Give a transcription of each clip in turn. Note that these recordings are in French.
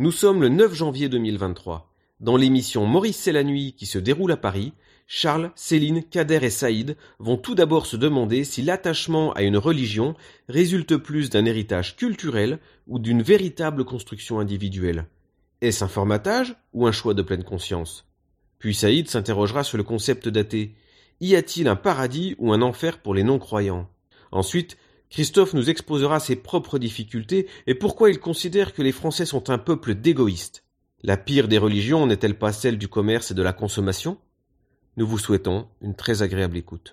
Nous sommes le 9 janvier 2023. Dans l'émission Maurice c'est la nuit qui se déroule à Paris, Charles, Céline, Kader et Saïd vont tout d'abord se demander si l'attachement à une religion résulte plus d'un héritage culturel ou d'une véritable construction individuelle. Est-ce un formatage ou un choix de pleine conscience? Puis Saïd s'interrogera sur le concept d'athée. Y a-t-il un paradis ou un enfer pour les non-croyants? Ensuite, Christophe nous exposera ses propres difficultés et pourquoi il considère que les Français sont un peuple d'égoïstes. La pire des religions n'est-elle pas celle du commerce et de la consommation? Nous vous souhaitons une très agréable écoute.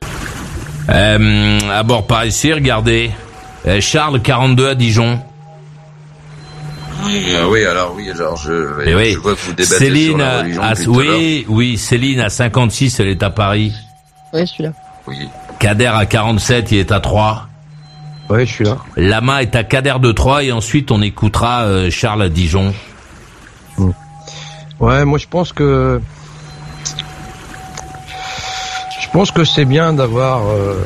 Euh, à bord par ici, regardez. Euh, Charles, 42 à Dijon. Ah oui, alors oui, alors je, Eh oui. je vois que vous débattez Céline, sur la religion à- tout à oui, oui, Céline à 56, elle est à Paris. Oui, celui-là. Oui. Kader à 47, il est à 3. Ouais, je suis là. Lama est à Kader de 3 et ensuite on écoutera euh, Charles à Dijon. Ouais, moi je pense que je pense que c'est bien d'avoir euh,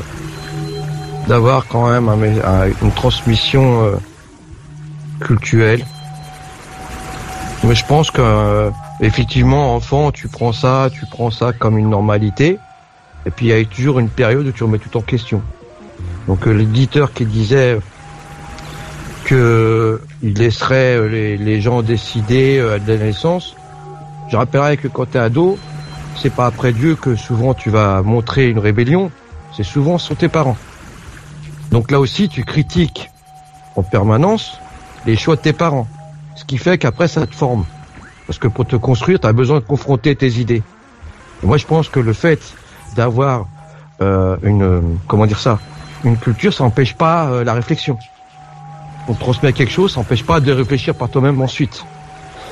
d'avoir quand même un une transmission euh, culturelle. Mais je pense que effectivement, enfant, tu prends ça, tu prends ça comme une normalité. Et puis il y a toujours une période où tu remets tout en question. Donc euh, l'éditeur qui disait que il laisserait euh, les, gens décider euh, à la naissance, je rappellerai que quand tu es ado, c'est pas après Dieu que souvent tu vas montrer une rébellion, c'est souvent sur tes parents. Donc là aussi, tu critiques en permanence les choix de tes parents. Ce qui fait qu'après, ça te forme. Parce que pour te construire, tu as besoin de confronter tes idées. Moi, je pense que le fait d'avoir une, comment dire ça, une culture, ça n'empêche pas euh, la réflexion. On transmet quelque chose, ça n'empêche pas de réfléchir par toi-même ensuite.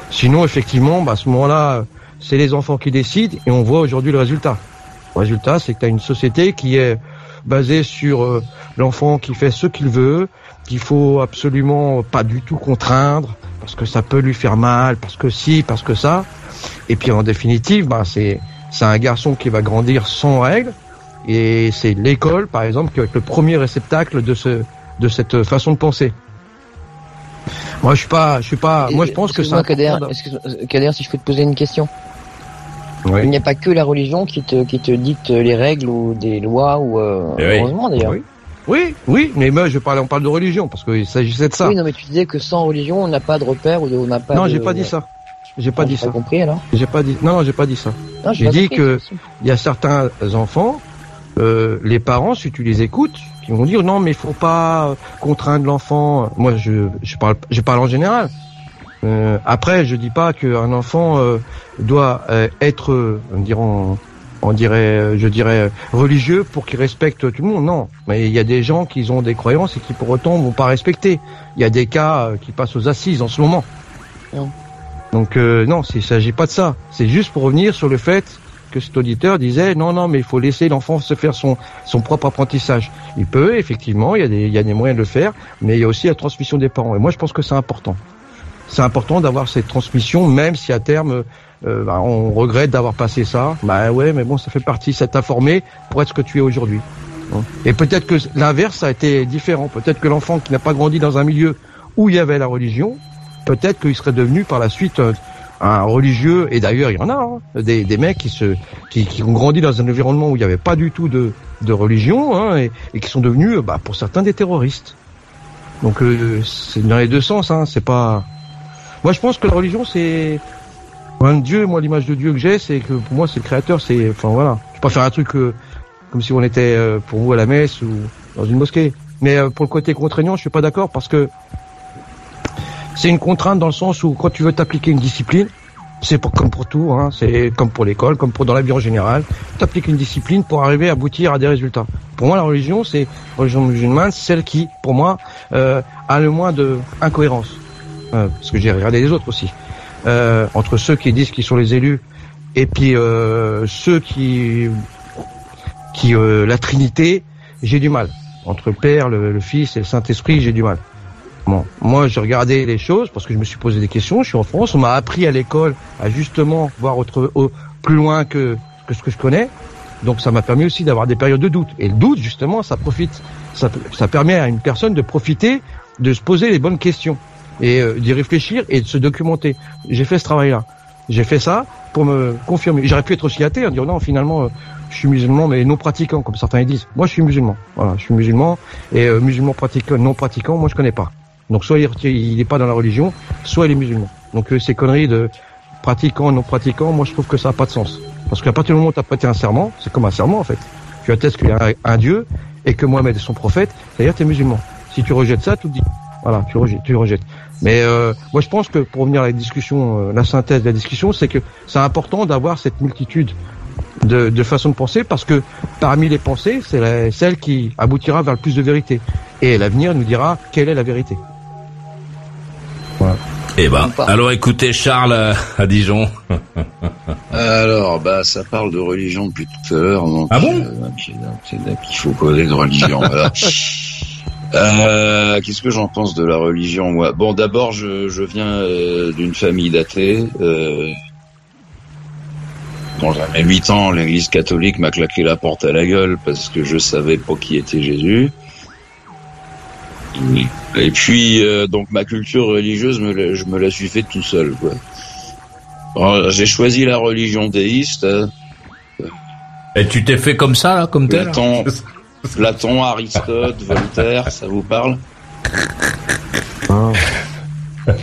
Sinon, effectivement, bah, à ce moment-là, c'est les enfants qui décident et on voit aujourd'hui le résultat. Le résultat, c'est que tu as une société qui est basée sur euh, l'enfant qui fait ce qu'il veut, qu'il faut absolument pas du tout contraindre parce que ça peut lui faire mal, parce que si, parce que ça. Et puis en définitive, bah, c'est un garçon qui va grandir sans règles et c'est l'école, par exemple, qui va être le premier réceptacle de ce de cette façon de penser. Moi, je suis pas, je suis pas. Moi, je pense que c'est Excuse-moi, Kader, Kader, si je peux te poser une question. Oui. Il n'y a pas que la religion qui te, qui te dicte les règles ou des lois ou, euh, Eh oui. heureusement d'ailleurs. Oui. Oui, oui, mais moi je parle, on parle de religion parce qu'il s'agissait de ça. Oui, non, mais tu disais que sans religion, on n'a pas de repère ou de- on n'a pas non, de... j'ai pas dit ça. J'ai pas Ah, dit ça. compris alors. J'ai pas dit. Non, non, j'ai pas dit ça. J'ai dit compris, que- c'est sûr. Il y a certains enfants, euh, les parents, si tu les écoutes, qui vont dire non, mais il faut pas euh, contraindre l'enfant. Moi, je, je parle, je parle en général. Euh, après, je dis pas qu'un enfant euh, doit euh, être, on dirait, on, dirait, je dirais, religieux pour qu'il respecte tout le monde. Non, mais il y a des gens qui ont des croyances et qui pour autant vont pas respecter. Il y a des cas qui passent aux assises en ce moment. Non. Donc euh, non, il s'agit pas de ça. C'est juste pour revenir sur le fait cet auditeur disait non, non, mais il faut laisser l'enfant se faire son, son propre apprentissage. Il peut, effectivement, il y, a des, il y a des moyens de le faire, mais il y a aussi la transmission des parents. Et moi, je pense que c'est important. C'est important d'avoir cette transmission, même si à terme, euh, bah, on regrette d'avoir passé ça. Bah ouais, mais bon, ça fait partie, ça t'a formé pour être ce que tu es aujourd'hui. Et peut-être que l'inverse a été différent. Peut-être que l'enfant qui n'a pas grandi dans un milieu où il y avait la religion, peut-être qu'il serait devenu par la suite euh, un religieux, et d'ailleurs il y en a, hein, des, des mecs qui, se, qui, qui ont grandi dans un environnement où il n'y avait pas du tout de, de religion, hein, et, et qui sont devenus, bah, pour certains, des terroristes. Donc euh, c'est dans les deux sens, hein, c'est pas... Moi je pense que la religion c'est... Un Dieu, moi l'image de Dieu que j'ai, c'est que pour moi c'est le créateur, c'est... Enfin voilà, je peux pas faire un truc euh, comme si on était euh, pour vous à la messe ou dans une mosquée. Mais euh, pour le côté contraignant, je suis pas d'accord parce que c'est une contrainte dans le sens où quand tu veux t'appliquer une discipline, c'est pour, comme pour tout, hein, c'est comme pour l'école, comme pour dans la vie en général, t'appliques une discipline pour arriver à aboutir à des résultats. Pour moi, la religion, c'est la religion musulmane, celle qui, pour moi, euh, a le moins de incohérence. Euh, parce que j'ai regardé les autres aussi. euh, entre ceux qui disent qu'ils sont les élus et puis ceux qui qui la Trinité, j'ai du mal. Entre le Père, le, le Fils et le Saint-Esprit, j'ai du mal. Bon, moi, j'ai regardé les choses parce que je me suis posé des questions. Je suis en France, on m'a appris à l'école à justement voir autre, au- plus loin que, que ce que je connais. Donc, ça m'a permis aussi d'avoir des périodes de doute. Et le doute, justement, ça profite, ça, ça permet à une personne de profiter, de se poser les bonnes questions et euh, d'y réfléchir et de se documenter. J'ai fait ce travail-là. J'ai fait ça pour me confirmer. J'aurais pu être aussi athée, en dire non, finalement, euh, je suis musulman, mais non pratiquant, comme certains disent. Moi, je suis musulman. Voilà, je suis musulman et euh, musulman pratiquant, non pratiquant, moi, je connais pas. Donc, soit il n'est pas dans la religion, soit il est musulman. Donc, euh, ces conneries de pratiquant, non pratiquant, moi, je trouve que ça n'a pas de sens. Parce qu'à partir du moment où tu as prêté un serment, c'est comme un serment, en fait. Tu attestes qu'il y a un, Dieu et que Mohamed est son prophète, c'est-à-dire tu es musulman. Si tu rejettes ça, tout dit. Voilà, tu rejettes. Tu rejettes. Mais euh, moi, je pense que pour revenir à la discussion, euh, la synthèse de la discussion, c'est que c'est important d'avoir cette multitude de, de façons de penser parce que parmi les pensées, c'est celle qui aboutira vers le plus de vérité. Et l'avenir nous dira quelle est la vérité. Eh ben, alors écoutez Charles euh, à Dijon. Alors, bah, ça parle de religion depuis tout à l'heure. donc, Ah bon euh, c'est là- C'est là qu'il faut causer de religion. voilà. Euh, Qu'est-ce que j'en pense de la religion, moi? Bon, d'abord, je, je viens euh, d'une famille d'athées. Euh, quand j'avais 8 ans, l'Église catholique m'a claqué la porte à la gueule parce que je savais pas qui était Jésus. Et puis, euh, donc, ma culture religieuse, me la- je me la suis fait tout seul, J'ai choisi la religion déiste. euh, Et tu t'es fait comme ça là, comme tel Platon, Platon, Aristote, Voltaire, ça vous parle Ah.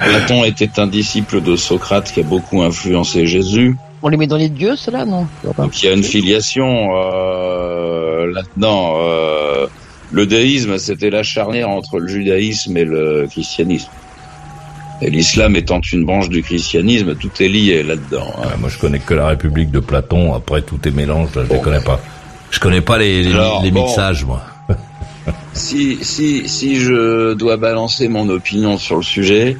Platon était un disciple de Socrate qui a beaucoup influencé Jésus. On les met dans les dieux, cela, non? Donc il y a une filiation euh, là-dedans. Le déisme, c'était la charnière entre le judaïsme et le christianisme. Et l'islam étant une branche du christianisme, tout est lié là-dedans. hein. Ouais, moi je connais que la République de Platon. Après tout est mélange, là, je Bon. connais pas. Je connais pas les, les, Alors, les bon. mixages moi. Si, si, si je dois balancer mon opinion sur le sujet,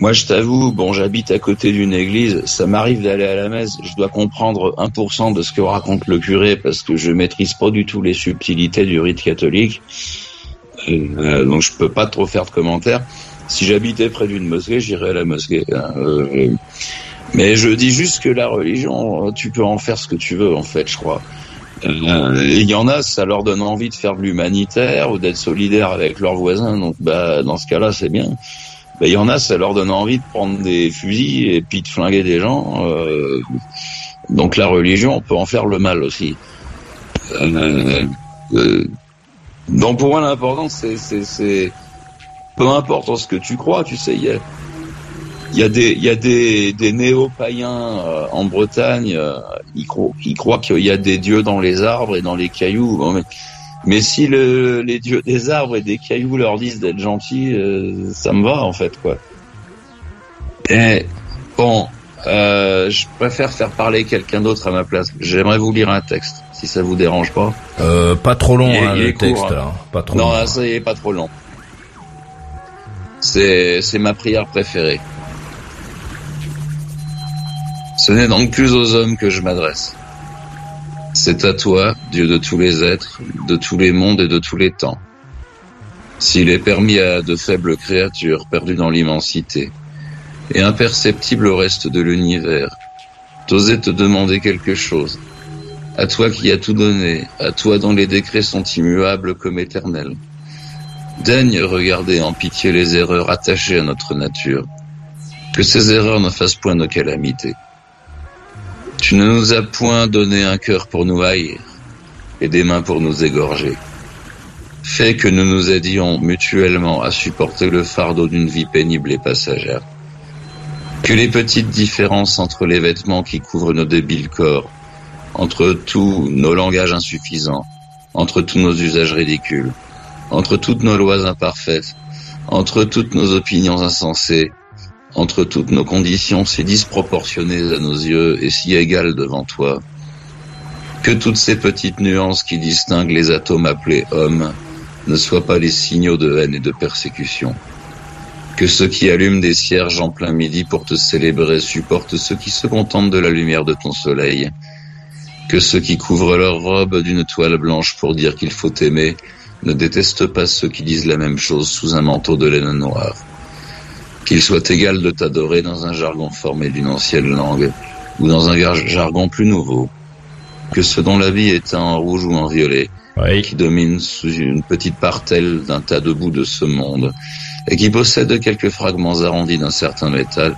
moi je t'avoue, bon, j'habite à côté d'une église, ça m'arrive d'aller à la messe, je dois comprendre 1% de ce que raconte le curé parce que je maîtrise pas du tout les subtilités du rite catholique. Euh, donc je peux pas trop faire de commentaires. Si j'habitais près d'une mosquée, j'irais à la mosquée. hein, euh, mais je dis juste que la religion, tu peux en faire ce que tu veux en fait, je crois. Euh, Il y en a, ça leur donne envie de faire de l'humanitaire ou d'être solidaire avec leurs voisins. Donc, bah, dans ce cas-là, c'est bien. Bah, Il y en a, ça leur donne envie de prendre des fusils et puis de flinguer des gens. Euh, donc, la religion, on peut en faire le mal aussi. Euh, euh, donc, pour moi, l'important, c'est, c'est, c'est, peu importe ce que tu crois, tu sais, il y a, y a des, y a des, des néo-païens euh, en Bretagne, euh, ils croient, ils croient qu'il y a des dieux dans les arbres et dans les cailloux. Bon, mais, mais si le, les dieux des arbres et des cailloux leur disent d'être gentils, euh, ça me va en fait quoi. Et bon, euh, je préfère faire parler quelqu'un d'autre à ma place. J'aimerais vous lire un texte, si ça vous dérange pas. Euh, pas trop long est- hein, le court, texte hein. là. Pas trop Non, long. là, ça y est, pas trop long. C'est, c'est ma prière préférée. Ce n'est donc plus aux hommes que je m'adresse. C'est à toi, Dieu de tous les êtres, de tous les mondes et de tous les temps. S'il est permis à de faibles créatures perdues dans l'immensité et imperceptibles au reste de l'univers, d'oser te demander quelque chose, à toi qui as tout donné, à toi dont les décrets sont immuables comme éternels. Daigne regarder en pitié les erreurs attachées à notre nature. Que ces erreurs ne fassent point nos calamités. Tu ne nous as point donné un cœur pour nous haïr et des mains pour nous égorger. Fais que nous nous aidions mutuellement à supporter le fardeau d'une vie pénible et passagère. Que les petites différences entre les vêtements qui couvrent nos débiles corps, entre tous nos langages insuffisants, entre tous nos usages ridicules, entre toutes nos lois imparfaites, entre toutes nos opinions insensées, entre toutes nos conditions si disproportionnées à nos yeux et si égales devant toi, que toutes ces petites nuances qui distinguent les atomes appelés hommes ne soient pas les signaux de haine et de persécution. Que ceux qui allument des cierges en plein midi pour te célébrer supportent ceux qui se contentent de la lumière de ton soleil. Que ceux qui couvrent leur robe d'une toile blanche pour dire qu'il faut aimer ne détestent pas ceux qui disent la même chose sous un manteau de laine noire. Qu'il soit égal de t'adorer dans un jargon formé d'une ancienne langue ou dans un jargon plus nouveau. Que ceux dont la vie est en rouge ou en violet, qui domine sous une petite parcelle d'un tas de bouts de ce monde, et qui possèdent quelques fragments arrondis d'un certain métal,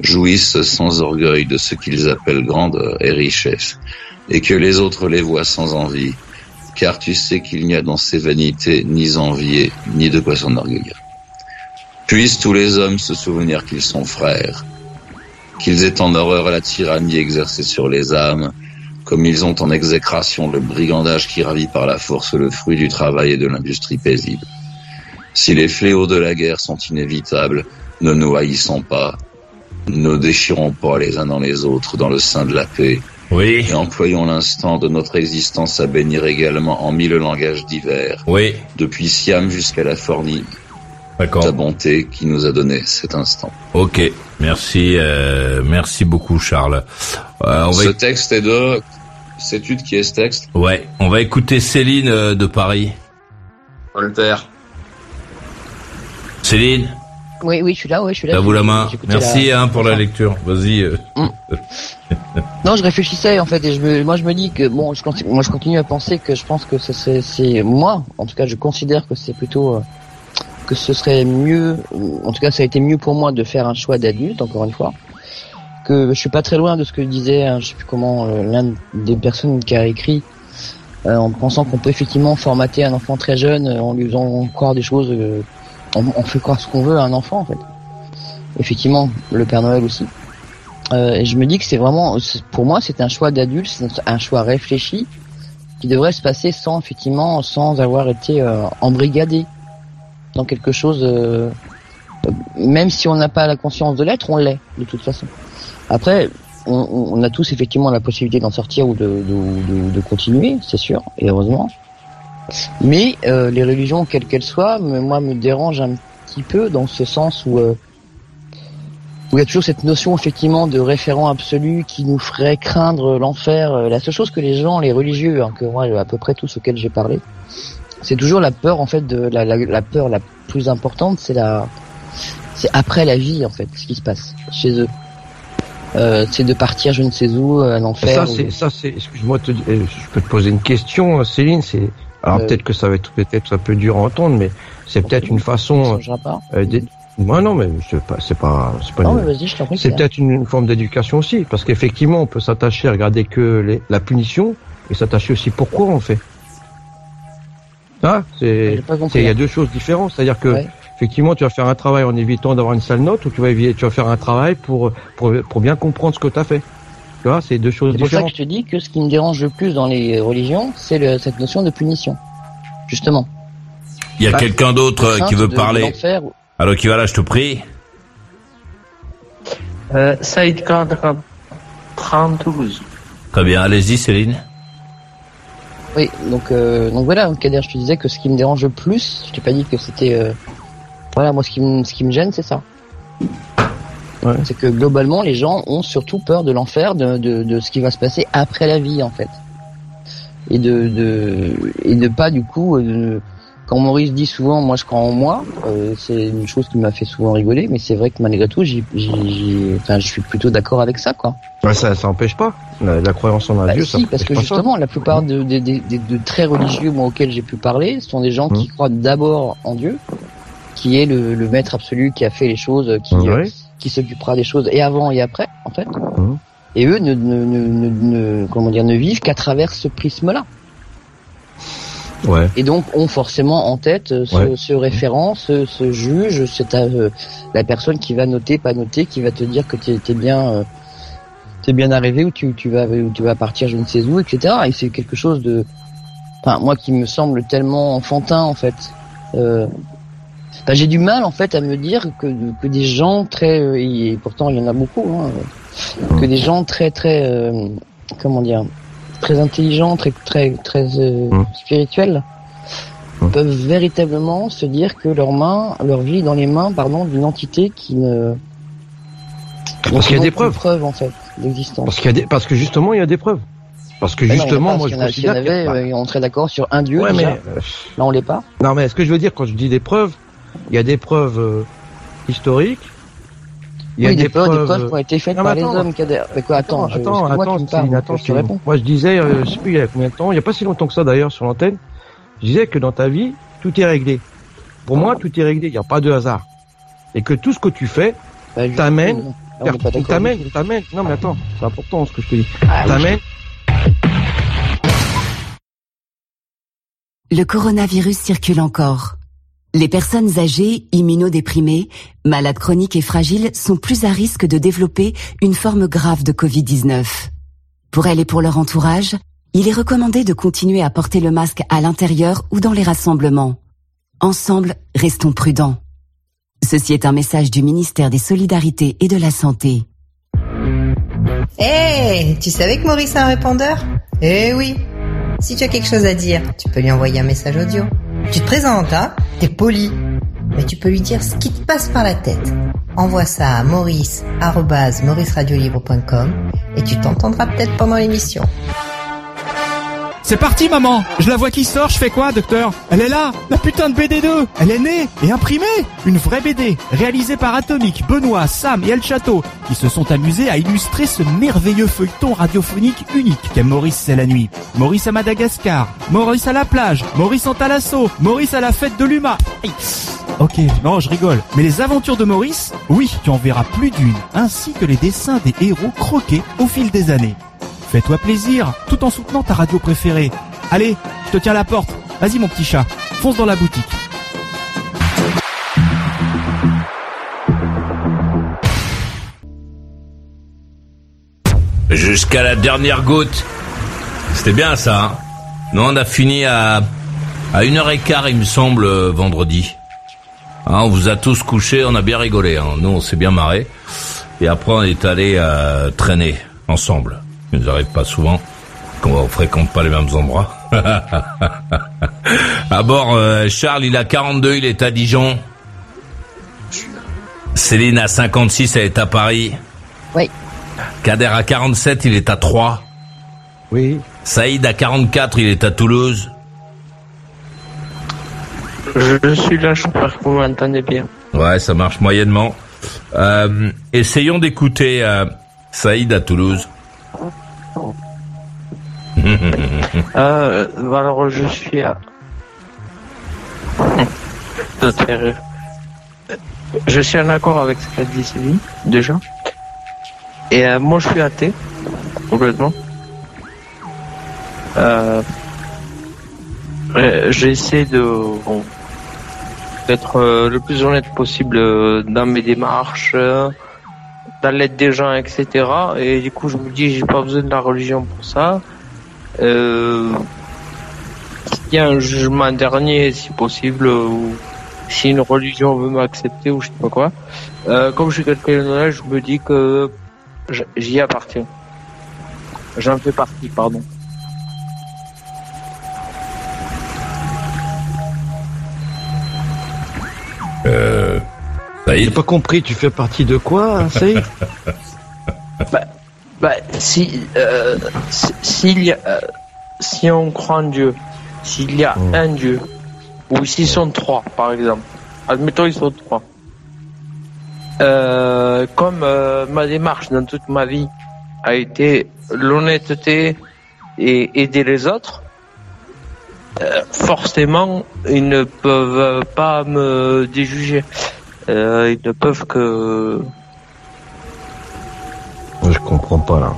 jouissent sans orgueil de ce qu'ils appellent grandeur et richesse, et que les autres les voient sans envie, car tu sais qu'il n'y a dans ces vanités ni envier, ni de quoi s'enorgueillir. Puissent tous les hommes se souvenir qu'ils sont frères, qu'ils aient en horreur la tyrannie exercée sur les âmes, comme ils ont en exécration le brigandage qui ravit par la force le fruit du travail et de l'industrie paisible. Si les fléaux de la guerre sont inévitables, ne nous haïssons pas, ne déchirons pas les uns dans les autres dans le sein de la paix, oui. Et employons l'instant de notre existence à bénir également en mille langages divers. Oui. Depuis Siam jusqu'à la Fornie. D'accord. Ta bonté qui nous a donné cet instant. Ok. Merci, euh, merci beaucoup, Charles. Euh, on va... Ce texte est de cette étude qui est ce texte. Ouais. On va écouter Céline euh, de Paris. Voltaire. Céline. Oui, oui, je suis là, ouais, je suis là. Vous la main. Merci hein, pour la lecture. Vas-y. Euh. Mm. non, je réfléchissais en fait et je me, moi je me dis que bon, je continue, moi je continue à penser que je pense que c'est moi, en tout cas, je considère que c'est plutôt euh, que ce serait mieux, en tout cas, ça a été mieux pour moi de faire un choix d'adulte, encore une fois, que je suis pas très loin de ce que disait, hein, je sais plus comment, euh, l'un des personnes qui a écrit. en pensant qu'on peut effectivement formater un enfant très jeune en lui faisant croire des choses on, fait croire ce qu'on veut à un enfant en fait. Effectivement, le Père Noël aussi. Euh, et je me dis que c'est vraiment, pour moi, c'est un choix d'adulte, c'est un choix réfléchi qui devrait se passer sans effectivement, sans avoir été euh, embrigadé dans quelque chose. Euh, même si on n'a pas la conscience de l'être, on l'est de toute façon. Après, on, a tous effectivement la possibilité d'en sortir ou de, de continuer, c'est sûr, et heureusement. Mais euh, les religions, quelles qu'elles soient, moi, me dérangent un petit peu dans ce sens où euh, où il y a toujours cette notion effectivement de référent absolu qui nous ferait craindre l'enfer. Euh, la seule chose que les gens, les religieux, hein, que moi à peu près tous auxquels j'ai parlé, c'est toujours la peur en fait de la, la, la peur la plus importante, c'est la c'est après la vie en fait ce qui se passe chez eux. Euh, c'est de partir je ne sais où un enfer. Ça c'est ça c'est excuse-moi je peux te poser une question Céline c'est alors euh, peut-être que ça va être peut-être un peu dur à entendre, mais c'est peut-être une façon. Euh, moi non, mais c'est pas, c'est pas, c'est pas. Non, mais vas-y, je t'en prie. C'est peut-être une, forme d'éducation aussi, parce qu'effectivement, on peut s'attacher à regarder que les, la punition et s'attacher aussi pourquoi on fait. Ah, c'est, il y a deux choses différentes, c'est-à-dire que effectivement, tu vas faire un travail en évitant d'avoir une sale note, ou tu vas, tu vas faire un travail pour, pour, pour bien comprendre ce que tu as fait. Tu vois, c'est deux choses différentes. C'est pour ça que je te dis que ce qui me dérange le plus dans les religions, c'est cette notion de punition. Justement. Il y a bah, quelqu'un d'autre euh, qui veut parler. Alors qui va là, je te prie. Euh, Saïd 32. Très bien, allez-y Céline. Oui, donc euh, donc voilà, Kader, je te disais que ce qui me dérange le plus, je t'ai pas dit que c'était euh, voilà, moi ce qui me ce qui me gêne, c'est ça. C'est que globalement, les gens ont surtout peur de l'enfer, de, de, de, ce qui va se passer après la vie, en fait. Et de, de et de pas du coup. Euh, quand Maurice dit souvent, moi je crois en moi, euh, c'est une chose qui m'a fait souvent rigoler, mais c'est vrai que malgré tout, j'ai, enfin, je suis plutôt d'accord avec ça, quoi. Ouais, ça, ça empêche pas la, croyance en un bah Dieu. Si, parce que justement, la plupart de, de, de, de, très religieux, moi, auxquels j'ai pu parler, sont des gens qui mmh. croient d'abord en Dieu, qui est le, le, maître absolu qui a fait les choses, qui, qui s'occupera des choses et avant et après, en fait. Mmh. Et eux ne, ne, ne, ne, comment dire, ne vivent qu'à travers ce prisme-là. Ouais. Et donc ont forcément en tête euh, ce, ce référent, ce, ce juge, c'est euh, la personne qui va noter, pas noter, qui va te dire que tu es, bien, euh, t'es bien arrivé ou tu, tu vas, ou tu vas partir, je ne sais où, etc. Et c'est quelque chose de, enfin moi qui me semble tellement enfantin en fait. Euh, bah, j'ai du mal en fait à me dire que, que des gens très euh, et pourtant il y en a beaucoup hein, que des gens très très euh, comment dire très intelligents très très très euh, mm. spirituels Hum. peuvent véritablement se dire que leur main, leur vie est dans les mains, pardon, d'une entité qui ne. Parce qu'il y a des preuves. preuve en fait d'existence. Parce qu'il y a des, parce que justement, il y a des preuves. Parce que justement, moi, je considère pas- euh, on serait d'accord sur un dieu. Ouais, mais euh, Là, on l'est pas. non, mais ce que je veux dire quand je dis des preuves, il y a des preuves euh, historiques. Il y a oui, des, des preuves, des preuves. qui ont été faites Non, par les attends. hommes. Kader. Mais quoi, attends, je- attends, moi attends, qui parle, attends, je réponds. Moi, je disais, euh, je sais plus il y a combien de temps, il y a pas si longtemps que ça d'ailleurs sur l'antenne, je disais que dans ta vie, tout est réglé. Pour moi, tout est réglé, il n'y a pas de hasard. Et que tout ce que tu fais, Bah, d'accord. t'amènes, t'amènes, non mais attends, c'est important ce que je te dis, Ah, oui. t'amènes Le coronavirus circule encore. Les personnes âgées, immunodéprimées, malades chroniques et fragiles sont plus à risque de développer une forme grave de Covid-19. Pour elles et pour leur entourage, il est recommandé de continuer à porter le masque à l'intérieur ou dans les rassemblements. Ensemble, restons prudents. Ceci est un message du ministère des Solidarités et de la Santé. Hé, tu savais que Maurice a un répondeur? Eh oui. Si tu as quelque chose à dire, tu peux lui envoyer un message audio. Tu te présentes, hein? T'es poli. Mais tu peux lui dire ce qui te passe par la tête. Envoie ça à maurice.mauriceradiolibre.com et tu t'entendras peut-être pendant l'émission. C'est parti maman Je la vois qui sort, je fais quoi docteur? Elle est là La putain de BD2 Elle est née et imprimée Une vraie BD, réalisée par Atomic, Benoît, Sam et El Chateau, qui se sont amusés à illustrer ce merveilleux feuilleton radiophonique unique qu'est Maurice c'est la nuit. Maurice à Madagascar, Maurice à la plage, Maurice en Talasso, Maurice à la fête de l'UMA. Ok, non, je rigole. Mais les aventures de Maurice, oui, tu en verras plus d'une, ainsi que les dessins des héros croqués au fil des années. Fais-toi plaisir, tout en soutenant ta radio préférée. Allez, je te tiens la porte. Vas-y mon petit chat, fonce dans la boutique. Jusqu'à la dernière goutte. C'était bien ça. Hein Nous on a fini à à une heure et quart, il me semble, euh, vendredi. Hein, on vous a tous couchés, on a bien rigolé. Hein. Nous, on s'est bien marré. Et après, on est allé euh, traîner ensemble. Il nous arrive pas souvent qu'on fréquente pas les mêmes endroits. à bord, euh, Charles, il a 42, il est à Dijon. Céline a 56, elle est à Paris. Oui. Kader à 47, il est à Troyes. Oui. Saïd à 44, il est à Toulouse. Je suis là, j'espère que vous m'entendez bien. Ouais, ça marche moyennement. Euh, essayons d'écouter euh, Saïd à Toulouse. Euh, alors je suis à... Je suis en accord avec ce qu'a dit Céline, déjà. Et euh, moi je suis athée, complètement. Euh, J'essaie de... bon, d'être le plus honnête possible dans mes démarches, dans l'aide des gens, etc. Et du coup, je me dis, j'ai pas besoin de la religion pour ça. Euh, il y a un jugement dernier, si possible, ou si une religion veut m'accepter ou je sais pas quoi. Euh, comme je suis quelqu'un d'honnête, je me dis que j'y appartiens. J'en fais partie, pardon. J'ai Saïd pas compris, tu fais partie de quoi, Saïd? Bah, si, euh, si- a, euh, si on croit en Dieu, s'il y a Mm. un Dieu, ou s'ils sont trois, par exemple, admettons ils sont trois. Euh, comme euh, ma démarche dans toute ma vie a été l'honnêteté et aider les autres, euh, forcément ils ne peuvent pas me déjuger. Euh, ils ne peuvent que Je comprends pas là.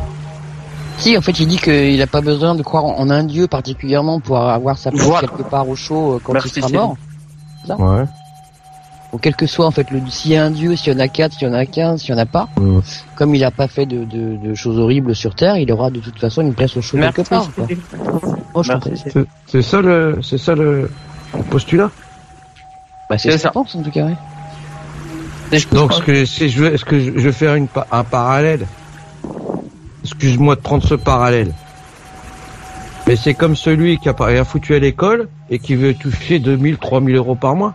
Si, en fait, il dit qu'il n'a pas besoin de croire en un dieu particulièrement pour avoir sa place Voilà. quelque part au chaud euh, quand Merci, il sera mort. Ouais. Ou quel que soit, en fait, le, s'il y a un dieu, s'il y en a quatre, s'il y en a quinze, s'il y en a pas. Mm. Comme il n'a pas fait de, de, de choses horribles sur Terre, il aura de toute façon une place au chaud Merci, quelque part. Oh. C'est ça le, c'est ça le, le postulat? Bah, c'est ça. je pense, en tout cas, ouais. Donc, ce que, si je veux, est-ce que je, je vais faire une, pa- un parallèle? Excuse-moi de prendre ce parallèle. Mais c'est comme celui qui a pas rien foutu à l'école et qui veut toucher 2000, 3000 euros par mois.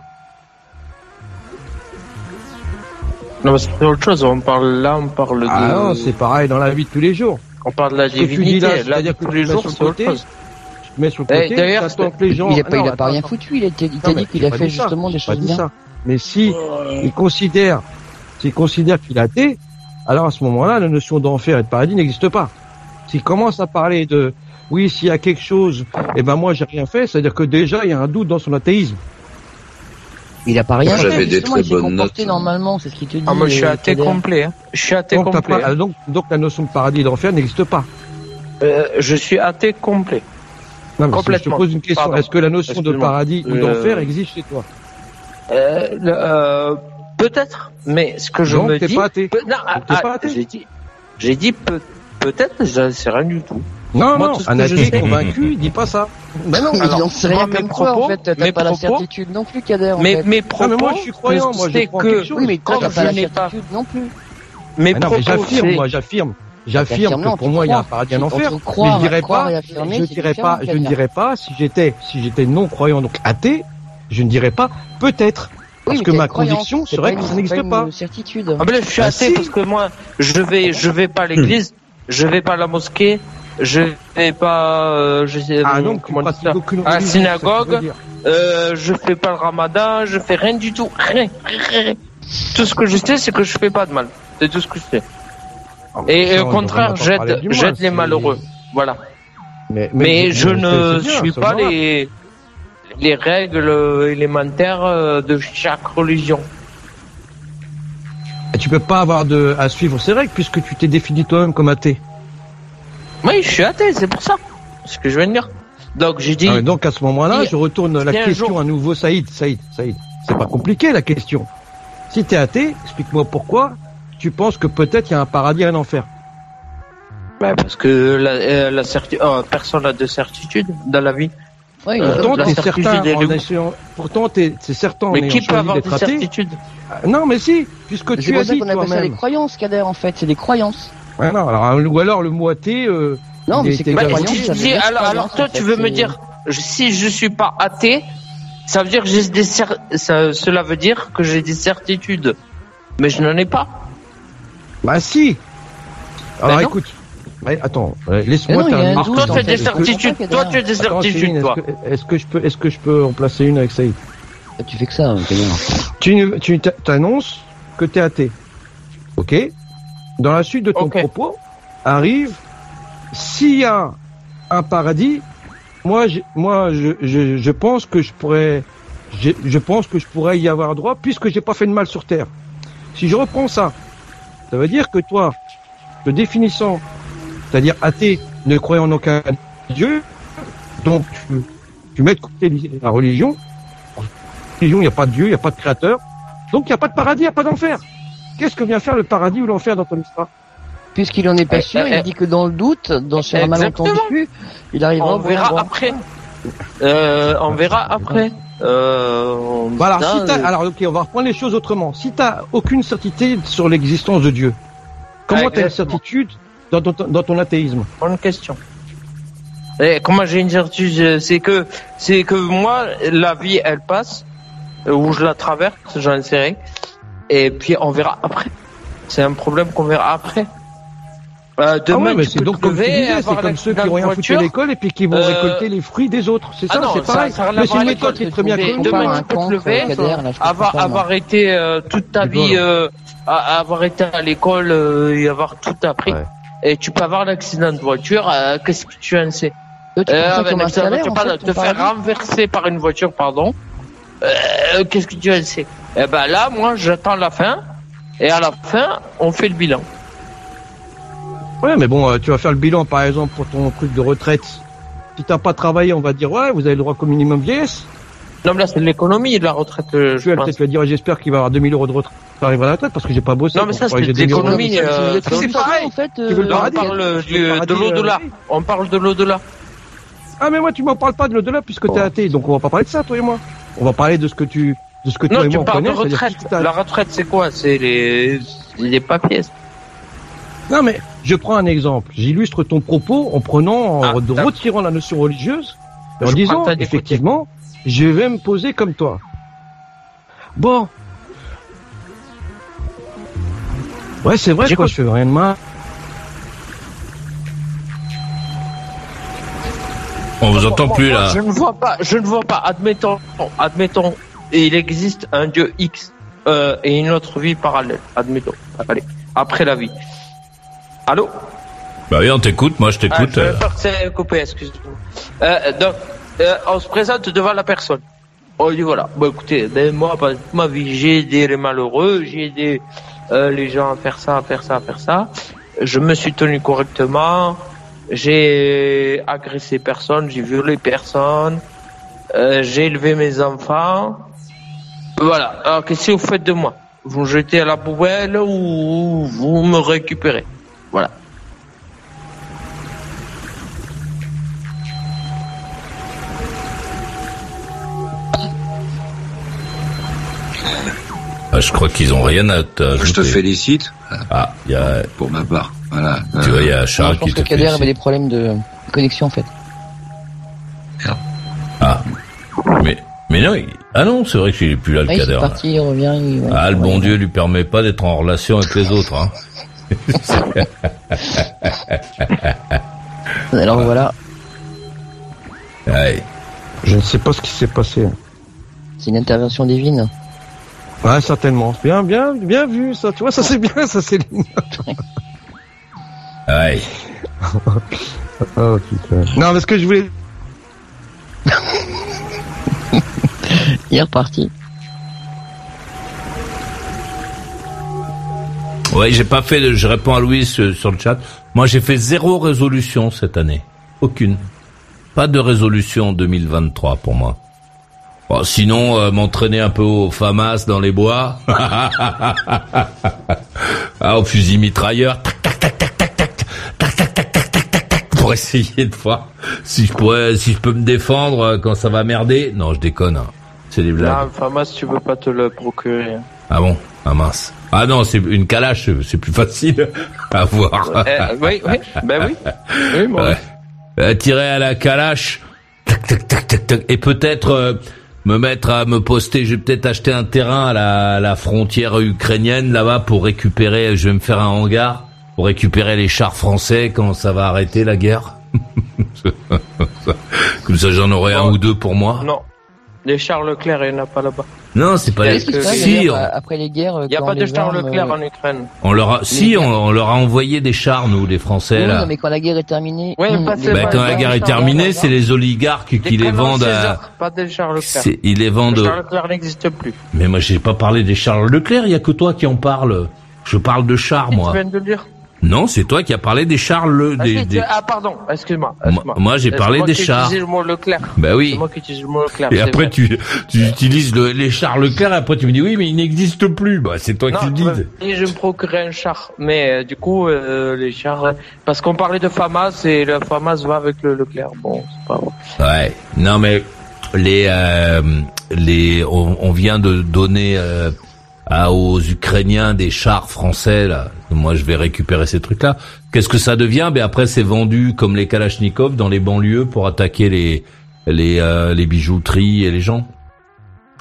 Non, mais c'est autre chose. On parle là, on parle de. Ah non, c'est pareil dans la vie de tous les jours. On parle de la Ce que tu dis divinité. là, c'est-à-dire tous que les tu mets jours, sur le c'est autre côté, chose. Tu te mets sur le Eh, côté, d'ailleurs, t'attends que les gens... Il a pas, Non, il a pas attends, rien foutu. Il a, il Non, t'a mais dit qu'il a fait ça. justement des choses bien. ça. Mais si il considère, s'il considère qu'il est athée, alors à ce moment-là, la notion d'enfer et de paradis n'existe pas. S'il commence à parler de, oui, s'il y a quelque chose, eh ben moi j'ai rien fait, c'est-à-dire que déjà il y a un doute dans son athéisme. Il a pas rien J'avais fait. des Justement, très bonnes notes. normalement, c'est ce qu'il te dit. Ah, moi, je suis euh, athée complet. Hein. Je suis athée Donc, t'as complet. pas- donc, donc la notion de paradis et d'enfer n'existe pas. Euh, je suis athée complet. Non, mais si je te Complètement. pose une question, est-ce que la notion de paradis ou Euh, d'enfer existe chez toi? Euh, euh, peut-être, mais ce que je Donc, me dis. pas athée. Pe- non, ah, t'es ah, pas athée. j'ai dit, j'ai dit peut, peut-être, je sais rien du tout. Non, Moi, non, tout ce un que je athée convaincu, il dit pas ça. Bah non, Alors, il en sait rien mes comme toi, en fait. T'as pas la certitude non plus, Kader, en Mais fait. mes propos, mais moi, je suis croyant, moi, je c'est crois que. Oui, mais pas je la n'ai pas, certitude non plus. Ah non, mais j'affirme, moi, j'affirme. J'affirme non, que pour moi, il y a un paradis Entre enfer. mais je dirais pas, je dirais pas, je ne dirais pas, si j'étais, si j'étais non croyant, donc athée, je ne dirais pas peut-être. Parce que ma conviction c'est serait que ça n'existe une pas. certitude. Ah ben là, je suis Ah, athée si. parce que moi, je vais, je vais pas à l'église, je vais pas à la mosquée, je vais pas, euh, je sais, Ah euh, comment ça à la synagogue, euh, je fais pas le ramadan, je fais rien du tout, rien, rien, rien. Tout ce que je sais, c'est que je fais pas de mal. C'est tout ce que je sais. Ah, Et ça, au on contraire, j'aide, j'aide les malheureux. Voilà. Mais, Mais je ne suis pas les, les règles élémentaires euh, de chaque religion. Et tu peux pas avoir de, à suivre ces règles puisque tu t'es défini toi-même comme athée. Oui, je suis athée, c'est pour ça. C'est ce que je viens de dire. Donc j'ai dit, Ah donc à ce moment-là, Si- je retourne la question jour- à nouveau, Saïd, Saïd, Saïd. C'est pas compliqué la question. Si t'es athée, explique-moi pourquoi tu penses que peut-être il y a un paradis et un enfer. Ouais, parce que la, euh, la certi- oh, personne n'a de certitude dans la vie. Ouais, Euh, Pourtant, t'es certain, en pourtant, t'es, c'est Mais qui peut avoir des certitudes Ah, Non, mais si, puisque C'est tu as dit appelle ça des toi-même. croyances, Kader, en fait. C'est des croyances. Ouais, non, alors, un- ou alors le mot athée, euh, Non, mais c'est que Bah, si- dire alors, alors toi, en tu veux me c'est- dire, je- si je suis pas athée, ça veut dire que j'ai des cer- ça, cela veut dire que j'ai des certitudes, mais je n'en ai pas. Bah si. Alors Ben non. écoute. Ouais, attends, ouais, laisse-moi terminer. toi, tu as des Est-ce que- certitudes. Est-ce que- Toi, tu as des certitudes, toi. Est-ce que, je peux, est-ce que je peux en placer une avec Saïd Ah, Tu fais que ça, hein. Tu, tu t'annonces que t'es athée. Ok. Dans la suite de ton propos, arrive s'il y a un paradis. Moi, j'ai- moi, je, je, je pense que je pourrais, je, je pense que je pourrais y avoir droit puisque j'ai pas fait de mal sur terre. Si je reprends ça, ça veut dire que toi, te définissant, c'est-à-dire athée, ne croyant en aucun Dieu, donc tu, tu mets de côté la religion. Religion, il n'y a pas de Dieu, il n'y a pas de créateur. Donc il n'y a pas de paradis, il n'y a pas d'enfer. Qu'est-ce que vient faire le paradis ou l'enfer dans ton histoire? Puisqu'il en est pas Eh, sûr, il eh. dit que dans le doute, dans Exactement. malentendu, il arrivera On au bon verra après. Euh, on verra après. Euh, on- Voilà, si t'as- euh, alors ok, on va reprendre les choses autrement. Si tu aucune certitude sur l'existence de Dieu, comment Ah, tu as une certitude dans ton, dans ton athéisme Bonne question. Et comment j'ai une certitude euh, C'est que c'est que moi la vie elle passe euh, où je la traverse, j'en sais rien. Et puis on verra après. C'est un problème qu'on verra après. Euh, Ah demain ouais, c'est donc comme tu lever, disais, c'est comme ceux qui ont rien foutu à l'école et puis qui vont Euh, récolter les fruits des autres. C'est Ah ça, non, c'est ça- pareil. ça mais c'est une méthode l'école, qui est très bien connue. demain, tu peux te lever, avoir avoir été euh, toute ta vie euh, à- avoir été à l'école euh, et avoir tout appris. Ouais. Et tu peux avoir l'accident de voiture. euh, Qu'est-ce que tu en sais tu Euh, un de voiture, pardon, fait, te faire renverser par une voiture, pardon. Euh, Qu'est-ce que tu en sais? Eh ben là, moi, j'attends la fin. Et à la fin, on fait le bilan. Ouais, mais bon, euh, tu vas faire le bilan, par exemple, pour ton truc de retraite. Si t'as pas travaillé, on va dire, ouais, vous avez le droit au minimum vieillesse. Non, mais là, c'est de l'économie de la retraite, euh, Tu je vas pense. peut-être dire, j'espère qu'il va avoir 2000 euros de retraite pour arriver à la retraite parce que j'ai pas bossé. Non, mais ça, c'est de 2000 euros. l'économie. C'est- euh, c'est- pareil. en fait. Tu Là, on parle Tu de l'au-delà. euh, On parle de l'au-delà. Ah, mais moi, tu m'en parles pas de l'au-delà puisque t'es athée, donc on va pas parler de ça, toi et moi. On va parler de ce que tu, de ce que toi Non, et tu moi on parles de retraite. La retraite, c'est quoi? C'est les... les papiers. Non mais je prends un exemple. J'illustre ton propos en prenant, en Ah, retirant la notion religieuse, en disant effectivement, je vais me poser comme toi. Bon. Ouais, c'est vrai quoi, je fais rien de mal. On vous entend plus là. Je ne vois pas, je ne vois pas. Admettons, admettons, il existe un dieu X euh, et une autre vie parallèle. Admettons. Allez, après la vie. Allô? Bah oui, on t'écoute, moi je ah, t'écoute. Je euh. vais faire que c'est coupé, excuse-moi. Euh, donc, euh, on se présente devant la personne. On dit voilà, bon écoutez, ben, moi, ma vie, j'ai aidé les malheureux, j'ai aidé euh, les gens à faire ça, à faire ça, à faire ça. Je me suis tenu correctement, j'ai agressé personne, j'ai violé personne, euh, j'ai élevé mes enfants. Voilà, alors qu'est-ce que vous faites de moi? Vous me jetez à la poubelle ou vous me récupérez? Voilà. Ah, je crois qu'ils ont rien à t'ajouter. Je te félicite Ah, il y a, pour ma part. Voilà. tu vois, il y a Non, Charles je pense qui que te Kader avait des problèmes de connexion en fait. Ah, mais, mais non, il- ah non, c'est vrai qu'il est plus là le Ah, il est Kader. parti, il revient. Il... ouais, Ah, le ouais, bon ouais. Dieu lui permet pas d'être en relation avec les autres. Hein. Alors voilà, Ouais. Je ne sais pas ce qui s'est passé. c'est une intervention divine. Ouais, certainement. Bien, bien, bien vu, ça. Tu vois, ça c'est bien, ça c'est. Ouais. Oh, putain. Non, mais ce que je voulais. Il est reparti. Ouais, j'ai pas fait de, je réponds à Louis euh, sur le chat. Moi, j'ai fait zéro résolution cette année. Aucune. Pas de résolution en 2023 pour moi. Bon, sinon, euh, m'entraîner un peu au FAMAS dans les bois. ah, au fusil mitrailleur. Tac, tac, tac, tac, tac, tac, tac, tac, tac, tac, tac, tac, tac, pour essayer de voir si je pourrais, si je peux me défendre euh, quand ça va merder. Non, je déconne. hein. C'est des blagues. Non, Famas, tu peux pas te le procurer. Ah bon? Ah mince. Ah non, c'est une calache, c'est plus facile à voir. Euh, oui, oui, ben oui. Oui, moi. Ouais. Euh, tirer à la calache, tac, tac, tac, tac, tac, et peut-être euh, me mettre à me poster. Je vais peut-être acheter un terrain à la, à la frontière ukrainienne là-bas pour récupérer. Je vais me faire un hangar pour récupérer les chars français quand ça va arrêter la guerre. Comme ça, j'en aurai un ou deux pour moi. Non. Les Charles Leclerc, il n'y en a pas là-bas. Non, c'est pas. Passe Si, d'ailleurs, on- après les guerres Il n'y a pas de les Charles armes, Leclerc euh, en Ukraine. on leur a, si, on, on leur a envoyé des chars, nous, les Français oui, là. non, mais quand la guerre est terminée, Ouais, hum, les- Ben, pas quand les la guerre est terminée, c'est les oligarques qui les vendent à, César, Pas des Charles Leclerc. c'est- ils les Le vendent. Charles Leclerc n'existe plus. Mais moi, j'ai pas parlé des Charles Leclerc. Il y a que toi qui en parle. Je parle de chars, Tu moi. viens de le dire. Non, c'est toi qui as parlé des Charles. Ah, Des, ah, pardon, excuse-moi. Moi- j'ai C'est parlé des chars. le mot Leclerc. Bah oui. C'est moi qui utilise le mot Leclerc. Et c'est après, vrai. tu, tu utilises le- les Charles Leclerc. Et après, tu me dis oui, mais il n'existe plus. Bah, c'est toi qui le dis. dit, je me procurais un char, mais euh, du coup, euh, les chars, euh, parce qu'on parlait de Famas et le Famas va avec le Leclerc. Bon, c'est pas vrai. Ouais. Non, mais les euh, les on, on vient de donner euh, à, aux Ukrainiens des chars français là. Moi, je vais récupérer ces trucs-là. Qu'est-ce que ça devient? Ben après, c'est vendu comme les Kalachnikov dans les banlieues pour attaquer les les euh, les bijouteries et les gens.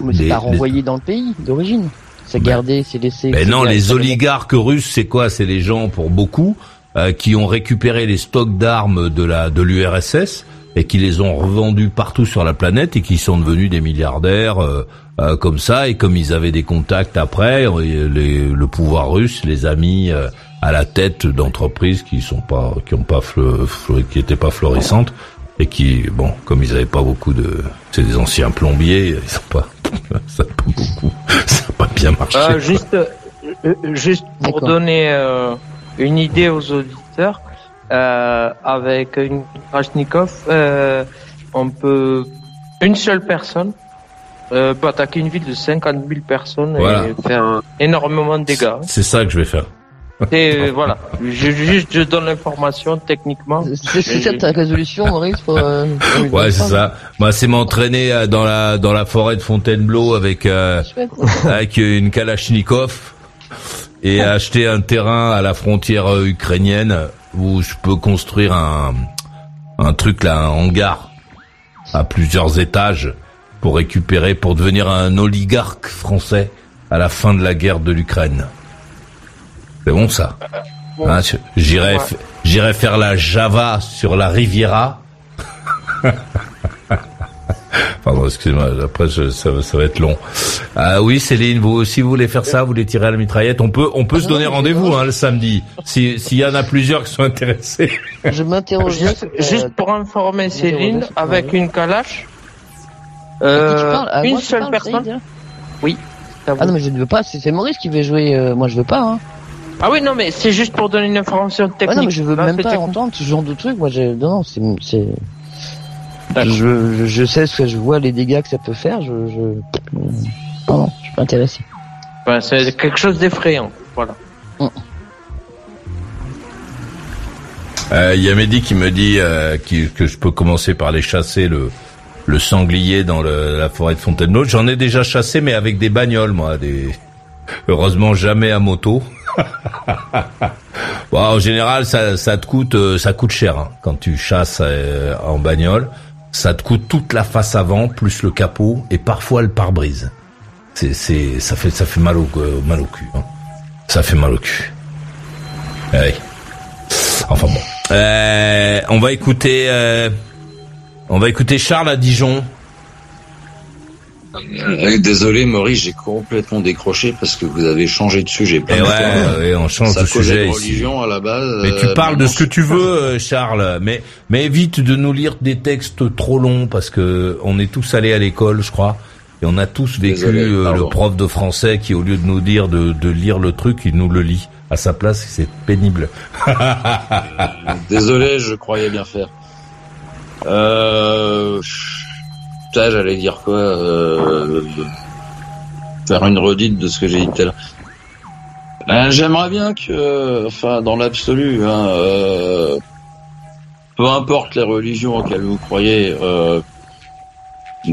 mais c'est pas renvoyé dans le pays d'origine. C'est Ben- gardé, c'est laissé. Ben c'est non, les oligarques russes, c'est quoi? C'est les gens, pour beaucoup, euh, qui ont récupéré les stocks d'armes de la de l'URSS et qui les ont revendus partout sur la planète et qui sont devenus des milliardaires euh, euh, comme ça. Et comme ils avaient des contacts après, euh, les- le pouvoir russe les a mis euh, à la tête d'entreprises qui sont pas, qui ont pas, fle- fle- qui étaient pas florissantes et qui, bon, comme ils avaient pas beaucoup de, c'est des anciens plombiers, ils sont pas, ça a pas beaucoup, ça a pas bien marché. Euh, juste, euh, juste pour donner euh, une idée aux auditeurs, euh, avec une Kalachnikov, euh, on peut une seule personne euh, peut attaquer une ville de 50 000 personnes Voilà. et faire énormément de dégâts. C'est ça que je vais faire. Et voilà, je, juste je donne l'information techniquement. C'est ça ta résolution, Maurice pour, euh, Ouais, 2023, c'est ça. Moi, c'est m'entraîner euh, dans la dans la forêt de Fontainebleau avec euh, avec une Kalachnikov et acheter un terrain à la frontière euh, ukrainienne où je peux construire un, un truc là, un hangar à plusieurs étages pour récupérer, pour devenir un oligarque français à la fin de la guerre de l'Ukraine. C'est bon ça? Hein, J'irai, j'irai faire la Java sur la Riviera. Pardon, excusez-moi. Après, je- ça, va- ça va être long. Ah oui, Céline, vous aussi vous voulez faire ça, vous voulez tirer à la mitraillette. On peut, on peut se donner rendez-vous hein, le samedi. Si s'il y en a plusieurs qui sont intéressés. Je m'interrogeais. Juste, juste pour informer Céline, avec une calache, euh, À une moi, seule personne. Saïd Oui. Ah non, mais je ne veux pas. C'est Maurice qui veut jouer. euh, moi, je veux pas. Hein. Ah oui, non, mais c'est juste pour donner une information technique. Ouais, non, mais je veux Là, même pas technique. entendre ce genre de truc. Moi, je, non, c'est, je, sais ce que je vois, les dégâts que ça peut faire. Je, je, non, je suis pas intéressé. Ben, c'est quelque chose d'effrayant. Voilà. Euh, Il y a Mehdi qui me dit euh, qui- que je peux commencer par les chasser le le sanglier dans le- la forêt de Fontainebleau. J'en ai déjà chassé, mais avec des bagnoles, moi. Des... Heureusement, jamais à moto. bon, en général, ça, ça te coûte, euh, ça coûte cher hein, quand tu chasses euh, en bagnole. Ça te coûte toute la face avant, plus le capot et parfois le pare-brise. C'est, c'est, ça fait, ça fait mal au, mal au cul. hein. Ça fait mal au cul. Ouais. Enfin bon. Euh, on va écouter, euh, on va écouter Charles à Dijon. Euh, Désolé Maurice, j'ai complètement décroché parce que vous avez changé de sujet. plein Et de ouais, ouais, on change Ça de sujet ici. religion à la base. Mais tu euh, parles de ce que tu veux, euh, Charles. Mais mais évite de nous lire des textes trop longs parce que on est tous allés à l'école, je crois, et on a tous vécu Désolé, euh, le prof de français qui, au lieu de nous dire de, de lire le truc, il nous le lit à sa place. C'est pénible. Désolé, je croyais bien faire. Euh... J'allais dire quoi euh... Faire une redite de ce que j'ai dit tout. Ben, J'aimerais bien que, enfin, dans l'absolu, hein, euh, peu importe les religions auxquelles vous croyez, euh,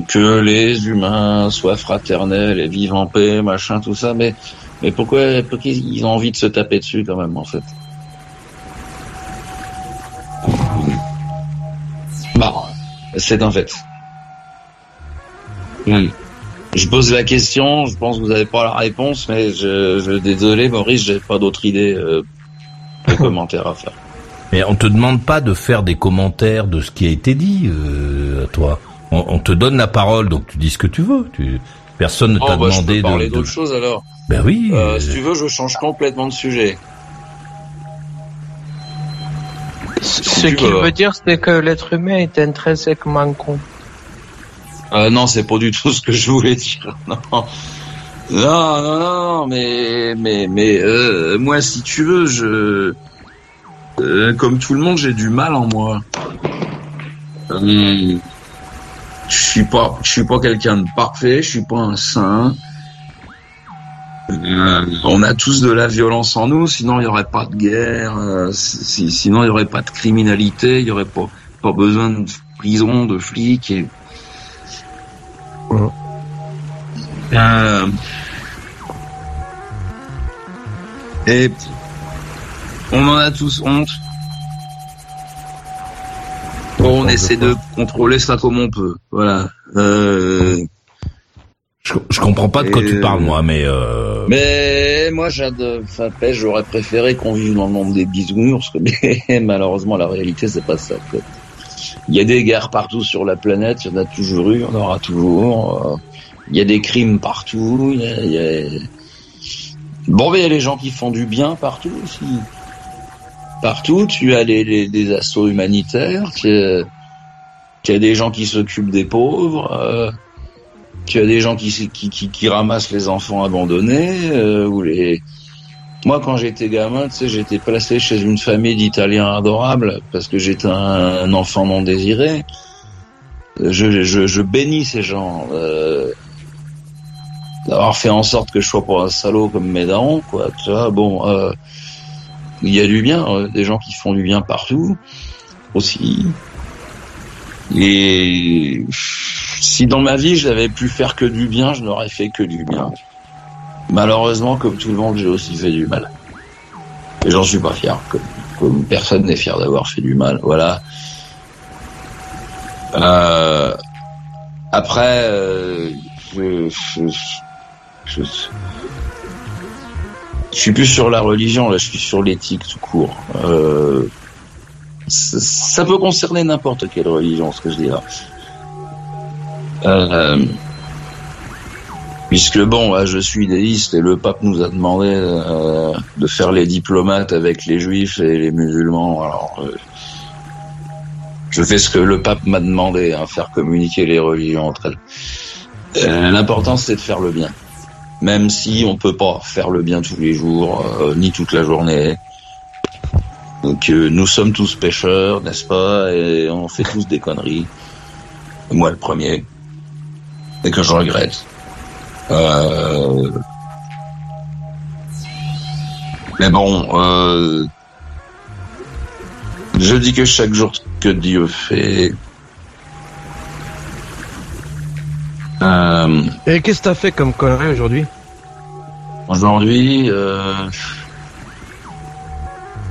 que les humains soient fraternels et vivent en paix, machin, tout ça, mais, mais pourquoi, pourquoi ils ont envie de se taper dessus quand même, en fait? Bon, c'est un fait. Hmm. Je pose la question, je pense que vous n'avez pas la réponse, mais je, je désolé Maurice, j'ai pas d'autre idée euh, de commentaire à faire. Mais on te demande pas de faire des commentaires de ce qui a été dit euh, à toi. On, on te donne la parole, donc tu dis ce que tu veux. Tu, personne ne Oh, t'a bah, je demandé peux parler de, de- d'autre chose alors. Ben oui. Euh, si tu veux, je change complètement de sujet. Ce qu'il veux. veut dire, c'est que l'être humain est intrinsèquement con. Euh, non, c'est pas du tout ce que je voulais dire. Non, non, non, mais, mais, euh, moi, si tu veux, je, euh, comme tout le monde, j'ai du mal en moi. Hum, je suis pas, suis pas quelqu'un de parfait, je suis pas un saint. On a tous de la violence en nous, sinon il y aurait pas de guerre, si- sinon il y aurait pas de criminalité, il y aurait pas, pas besoin de prison, de flics et Euh, et on en a tous honte. On essaie de contrôler ça comme on peut. Voilà. Euh, je, je comprends pas de quoi Et, tu parles, moi, mais euh, mais moi, j'aurais préféré qu'on vive dans le monde des bisounours, mais malheureusement, la réalité, c'est pas ça. Il y a des guerres partout sur la planète, il y en a toujours eu, y en aura toujours. euh, Il y a des crimes partout. Il y a, il y a- Bon, mais il y a les gens qui font du bien partout aussi. Partout, tu as les, les- des assauts humanitaires, tu as, tu as des gens qui s'occupent des pauvres. euh, tu as des gens qui, qui, qui, qui ramassent les enfants abandonnés euh, ou les. Moi, quand j'étais gamin, tu sais, j'étais placé chez une famille d'Italiens adorables parce que j'étais un, enfant non désiré. Je, je, je bénis ces gens euh, d'avoir fait en sorte que je sois pas un salaud comme mes darons, quoi. Tu vois, bon, euh, il y a du bien, euh, des gens qui font du bien partout aussi. Et si dans ma vie je n'avais pu faire que du bien, je n'aurais fait que du bien. Malheureusement, comme tout le monde, j'ai aussi fait du mal. Et j'en suis pas fier. Comme, personne n'est fier d'avoir fait du mal. Voilà. Euh, après, euh, je, je, suis plus sur la religion, là, je suis sur l'éthique tout court. Euh, ça peut concerner n'importe quelle religion, ce que je dis là. Puisque bon, je suis déiste et le pape nous a demandé euh, de faire les diplomates avec les juifs et les musulmans. Alors, euh, je fais ce que le pape m'a demandé, hein, faire communiquer les religions entre elles. Euh, L'important, c'est de faire le bien, même si on peut pas faire le bien tous les jours, ni toute la journée. Donc, nous sommes tous pécheurs, n'est-ce pas? Et on fait tous des conneries. Moi, le premier et que je regrette. Euh... Mais bon, euh... je dis que chaque jour que Dieu fait. Euh... Et qu'est-ce que t'as fait comme connerie aujourd'hui Aujourd'hui, euh...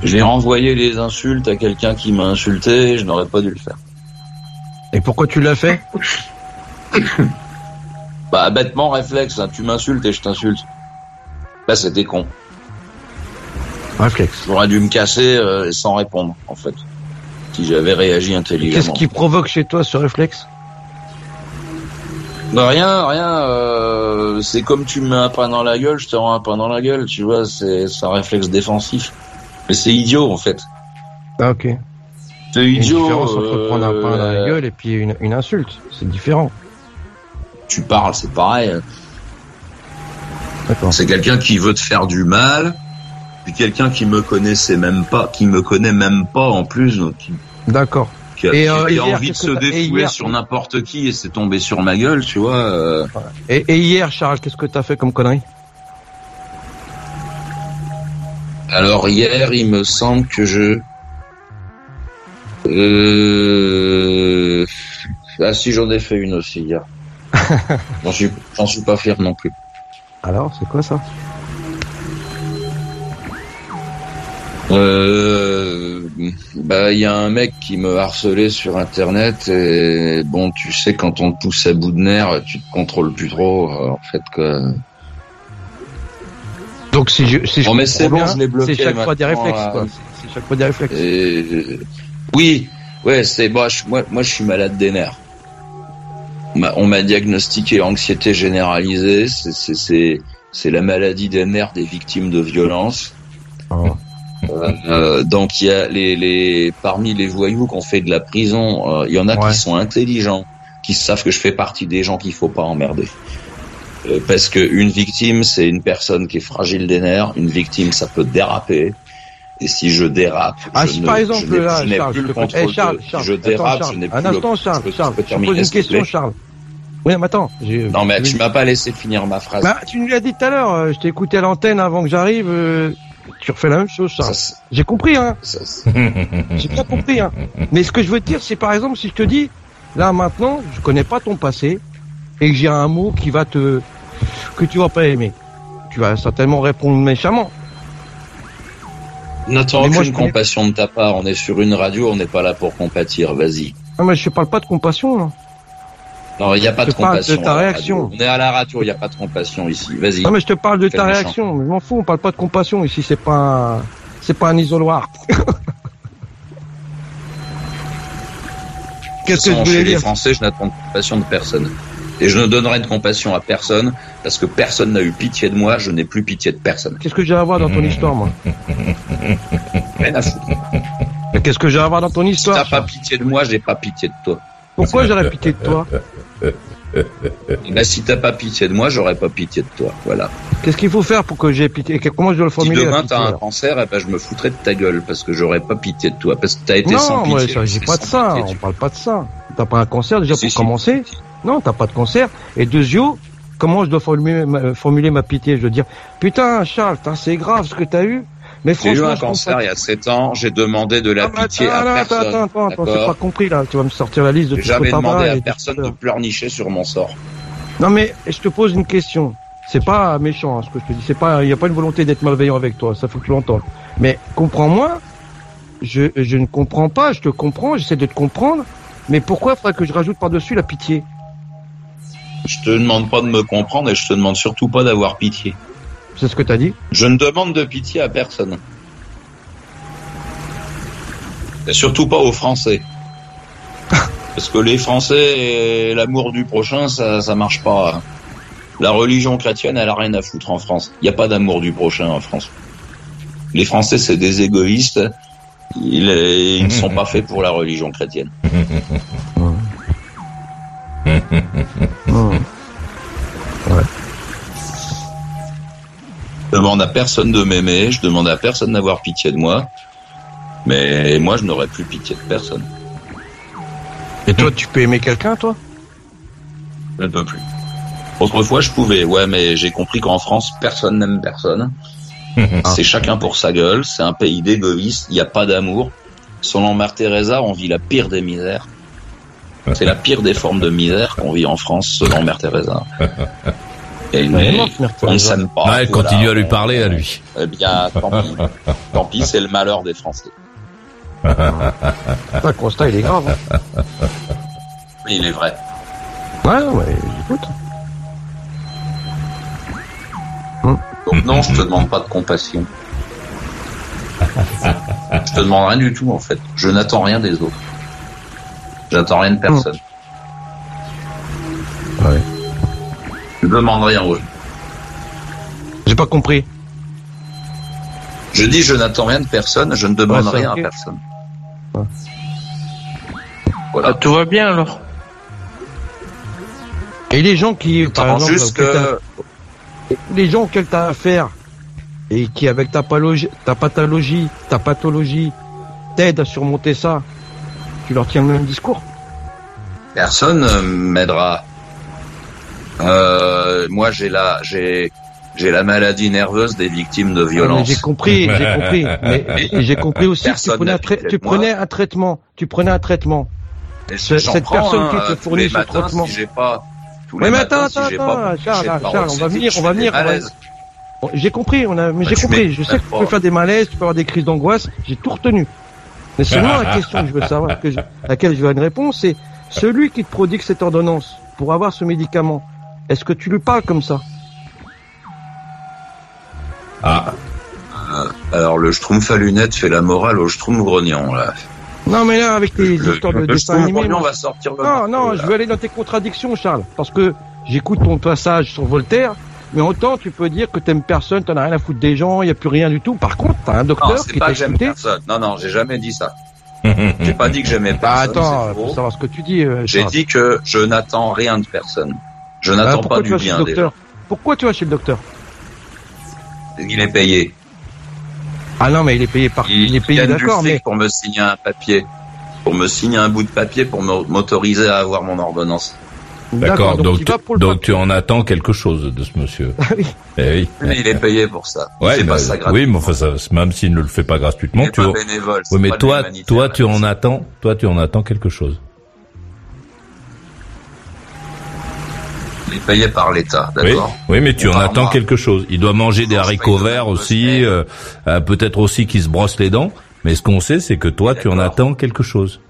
j'ai renvoyé les insultes à quelqu'un qui m'a insulté. Je n'aurais pas dû le faire. Et pourquoi tu l'as fait Bah bêtement réflexe, hein, tu m'insultes et je t'insulte. Bah c'était con. Réflexe. J'aurais dû me casser euh, sans répondre, en fait. Si j'avais réagi intelligemment. Qu'est-ce qui provoque chez toi ce réflexe? Bah rien, rien. euh, c'est comme tu me mets un pain dans la gueule, je te rends un pain dans la gueule, tu vois. C'est un réflexe défensif. Mais c'est idiot en fait. Ah ok. C'est Il y a une idiot. différence entre prendre un pain dans la euh, gueule et puis une, une insulte. C'est différent. Tu parles, c'est pareil. D'accord. C'est quelqu'un qui veut te faire du mal, puis quelqu'un qui me connaissait même pas, qui me connaît même pas en plus, donc qui, D'accord. qui a, Et, qui a euh, hier, envie de se défouler sur n'importe qui et c'est tombé sur ma gueule, tu vois. euh. Et, et hier, Charles, qu'est-ce que t'as fait comme connerie? Alors hier, il me semble que je... Euh... Ah si, j'en ai fait une aussi hier. J'en suis, suis pas fier non plus. Alors, c'est quoi ça? Euh, bah, il y a un mec qui me harcelait sur internet et bon, tu sais, quand on te pousse à bout de nerfs, tu te contrôles plus trop, euh, en fait, quoi. Donc si je, si je Bon, mais comprends c'est bon, je l'ai bloqué C'est chaque fois des réflexes, quoi. C'est chaque fois des réflexes. Et- Oui, ouais, c'est je, moi, moi, je suis malade des nerfs. On m'a- On m'a diagnostiqué anxiété généralisée. C'est- C'est c'est c'est la maladie des nerfs des victimes de violences. Oh. Euh, donc il y a les, les parmi les voyous qu'on fait de la prison, euh, il y en a Ouais. qui sont intelligents, qui savent que je fais partie des gens qu'il faut pas emmerder. Euh, parce que une victime, c'est une personne qui est fragile des nerfs. Une victime, ça peut déraper. Et si je dérape, Ah, je si ne- par je exemple, n'ai- là, je Charles, plus je le contrôle. Eh, Charles, Charles, je attends, dérape, Charles, je n'ai plus un le instant, je Charles, je Charles, je pose une question, Charles. Oui, mais attends. Non, mais tu m'as pas laissé finir ma phrase. Bah, tu nous l'as dit tout à l'heure, euh, je t'ai écouté à l'antenne avant que j'arrive, euh, tu refais la même chose, Charles. J'ai compris, hein. J'ai bien compris, hein. Mais ce que je veux te dire, c'est par exemple, si je te dis, là maintenant, je connais pas ton passé, et que j'ai un mot qui va te, que tu vas pas aimer. Tu vas certainement répondre méchamment. N'attends moi, aucune compassion de ta part. On est sur une radio, on n'est pas là pour compatir. Vas-y. Ah, mais je parle pas de compassion, là. Non, il n'y a pas Je de parle de compassion. ta réaction. On est à la radio, il n'y a pas de compassion ici. Vas-y. Non, mais je te parle de Fais ta réaction. Mais je m'en fous, on parle pas de compassion ici, c'est pas un, c'est pas un isoloir. Qu'est-ce que je voulais chez les dire? Français, je n'attends de compassion de personne. Et je ne donnerai de compassion à personne parce que personne n'a eu pitié de moi. Je n'ai plus pitié de personne. Qu'est-ce que j'ai à voir dans ton histoire, moi? Rien à foutre. Mais qu'est-ce que j'ai à voir dans ton Si histoire t'as pas pitié de moi, j'ai pas pitié de toi. Pourquoi j'aurais pitié de toi? Et ben, si t'as pas pitié de moi, j'aurais pas pitié de toi. Voilà. Qu'est-ce qu'il faut faire pour que j'ai pitié? Comment je dois le Si formuler la demain t'as un cancer, eh ben, je me foutrais de ta gueule parce que j'aurais pas pitié de toi. Parce que t'as été sans Non, moi, pitié. ça, j'ai pas de ça. pitié, On tu- parle pas de ça. T'as pas un cancer déjà Si, pour si. commencer? Non, t'as pas de cancer. Et deuxièmement, comment je dois formuler ma, formuler ma pitié Je dois dire, putain, Charles, c'est grave ce que t'as eu. Mais J'ai eu un cancer il y a 7 ans, j'ai demandé de la Ah, mais pitié attends, à attends, personne. attends, attends, attends, pas compris là. Tu vas me sortir la liste de J'ai tout t'as demandé à personne de pleurnicher sur mon sort. Non mais je te pose une question. C'est pas méchant hein, ce que je te dis. C'est pas, il y a pas une volonté d'être malveillant avec toi. Ça faut que tu l'entendes. Mais comprends-moi. Je, je ne comprends pas. Je te comprends. J'essaie de te comprendre. Mais pourquoi faudrait que je rajoute par-dessus la pitié? Je te demande pas de me comprendre et je te demande surtout pas d'avoir pitié. C'est ce que t'as dit Je ne demande de pitié à personne. Et surtout pas aux Français. Parce que les Français et l'amour du prochain, ça, ça marche pas. La religion chrétienne, elle a rien à foutre en France. Il n'y a pas d'amour du prochain en France. Les Français, c'est des égoïstes. Ils, ils ne sont pas faits pour la religion chrétienne. Je demande à personne de m'aimer, je demande à personne d'avoir pitié de moi. Mais moi, je n'aurais plus pitié de personne. Et toi, tu peux aimer quelqu'un, toi? Je ne peux plus. Autrefois, je pouvais, ouais, mais j'ai compris qu'en France, personne n'aime personne. c'est chacun pour sa gueule, c'est un pays d'égoïstes, il n'y a pas d'amour. Selon Mère Teresa, on vit la pire des misères. C'est la pire des formes de misère qu'on vit en France, selon Mère Teresa. Et mais on ne s'aime pas. Ouais, continue à lui parler, à lui. Eh bien, tant pis. tant pis, c'est le malheur des Français. Le constat, il est grave. hein. Il est vrai. Ouais, ouais, écoute. Donc non, je te demande pas de compassion. Je te demande rien du tout, en fait. Je n'attends rien des autres. J'attends rien de personne. Ouais. Je demande rien aux gens. J'ai pas compris. Je dis je n'attends rien de personne, je ne demande Ouais, rien à personne. Ouais. Voilà. Ah, tout va bien alors. Et les gens qui, par exemple, juste que... les gens auxquels t'as affaire et qui, avec ta, ta pathologie, ta pathologie, t'aident à surmonter ça, tu leur tiens le même discours. Personne euh, m'aidera. Euh, moi, j'ai la, j'ai, j'ai la maladie nerveuse des victimes de Ah, mais violence. J'ai compris, j'ai compris. Mais j'ai compris aussi que tu prenais, un tu prenais traitement. Tu prenais un traitement. Ce- cette prends, personne qui te tous fournit ce matins, traitement. Si pas, tous les mais matins, attends, si attends, attends, Charles, on va venir, on va venir, J'ai compris, on a, mais Bah, j'ai compris. Je sais que tu peux faire des malaises, tu peux avoir des crises d'angoisse. J'ai tout retenu. Mais seulement la question que je veux savoir, que je- à laquelle je veux une réponse, c'est celui qui te prodigue cette ordonnance pour avoir ce médicament. Est-ce que tu lui parles comme ça? Ah, Euh, alors le Schtroumpf à lunettes fait la morale au Schtroumpf grognon là. Non, mais là, avec les Le, histoires de grognon moi, va sortir le Non, marteau, non, là. je veux aller dans tes contradictions, Charles, parce que j'écoute ton passage sur Voltaire, mais autant tu peux dire que t'aimes personne, t'en as rien à foutre des gens, il y a plus rien du tout. Par contre, t'as un Non, docteur c'est qui pas que j'aime personne. Non, non, j'ai jamais dit ça. J'ai pas dit que j'aimais Ah, personne. attends, c'est faut faux. savoir ce que tu dis. euh, J'ai dit que je n'attends rien de personne. Je Ah, n'attends pourquoi pas tu du vas chez bien le des docteur Pourquoi tu vas chez le docteur. Il est payé. Ah non, mais il est payé par. Il, Il est payé, d'accord, mais. pour me signer un papier. Pour me signer un bout de papier pour m'autoriser à avoir mon ordonnance. D'accord. Donc, tu pour donc en attends quelque chose de ce monsieur. Ah oui. Eh oui. Mais il est payé pour ça. Ouais, pas ça oui, mais enfin, ça, même s'il ne le fait pas gratuitement, Il est tu. pas bénévole. c'est Oui, mais pas toi, toi, tu en attends, toi, tu en attends quelque chose. Il est payé par l'État, Oui, d'accord oui, mais tu en attends quelque chose. Il doit manger des haricots verts aussi, euh, euh, peut-être aussi qu'il se brosse les dents. Mais ce qu'on sait, c'est que toi, tu en attends quelque chose.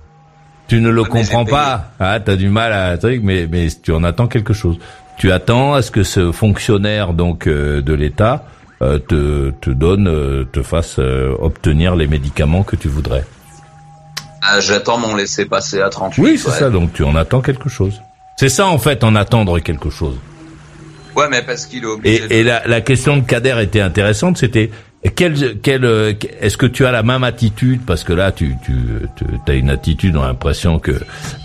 Tu ne le mais comprends pas. Ah, t'as du mal à truc, mais mais tu en attends quelque chose. Tu attends à ce que ce fonctionnaire donc euh, de l'État euh, te te donne, euh, te fasse euh, obtenir les médicaments que tu voudrais. Ah, J'attends mon laisser-passer à 38. Oui, c'est ouais. ça. Donc tu en attends quelque chose. C'est ça en fait, en attendre quelque chose. Ouais, mais parce qu'il est obligé. Et, et la, la question de Kader était intéressante, c'était quel, euh, est-ce que tu as la même attitude? Parce que là tu tu, tu as une attitude, on a l'impression que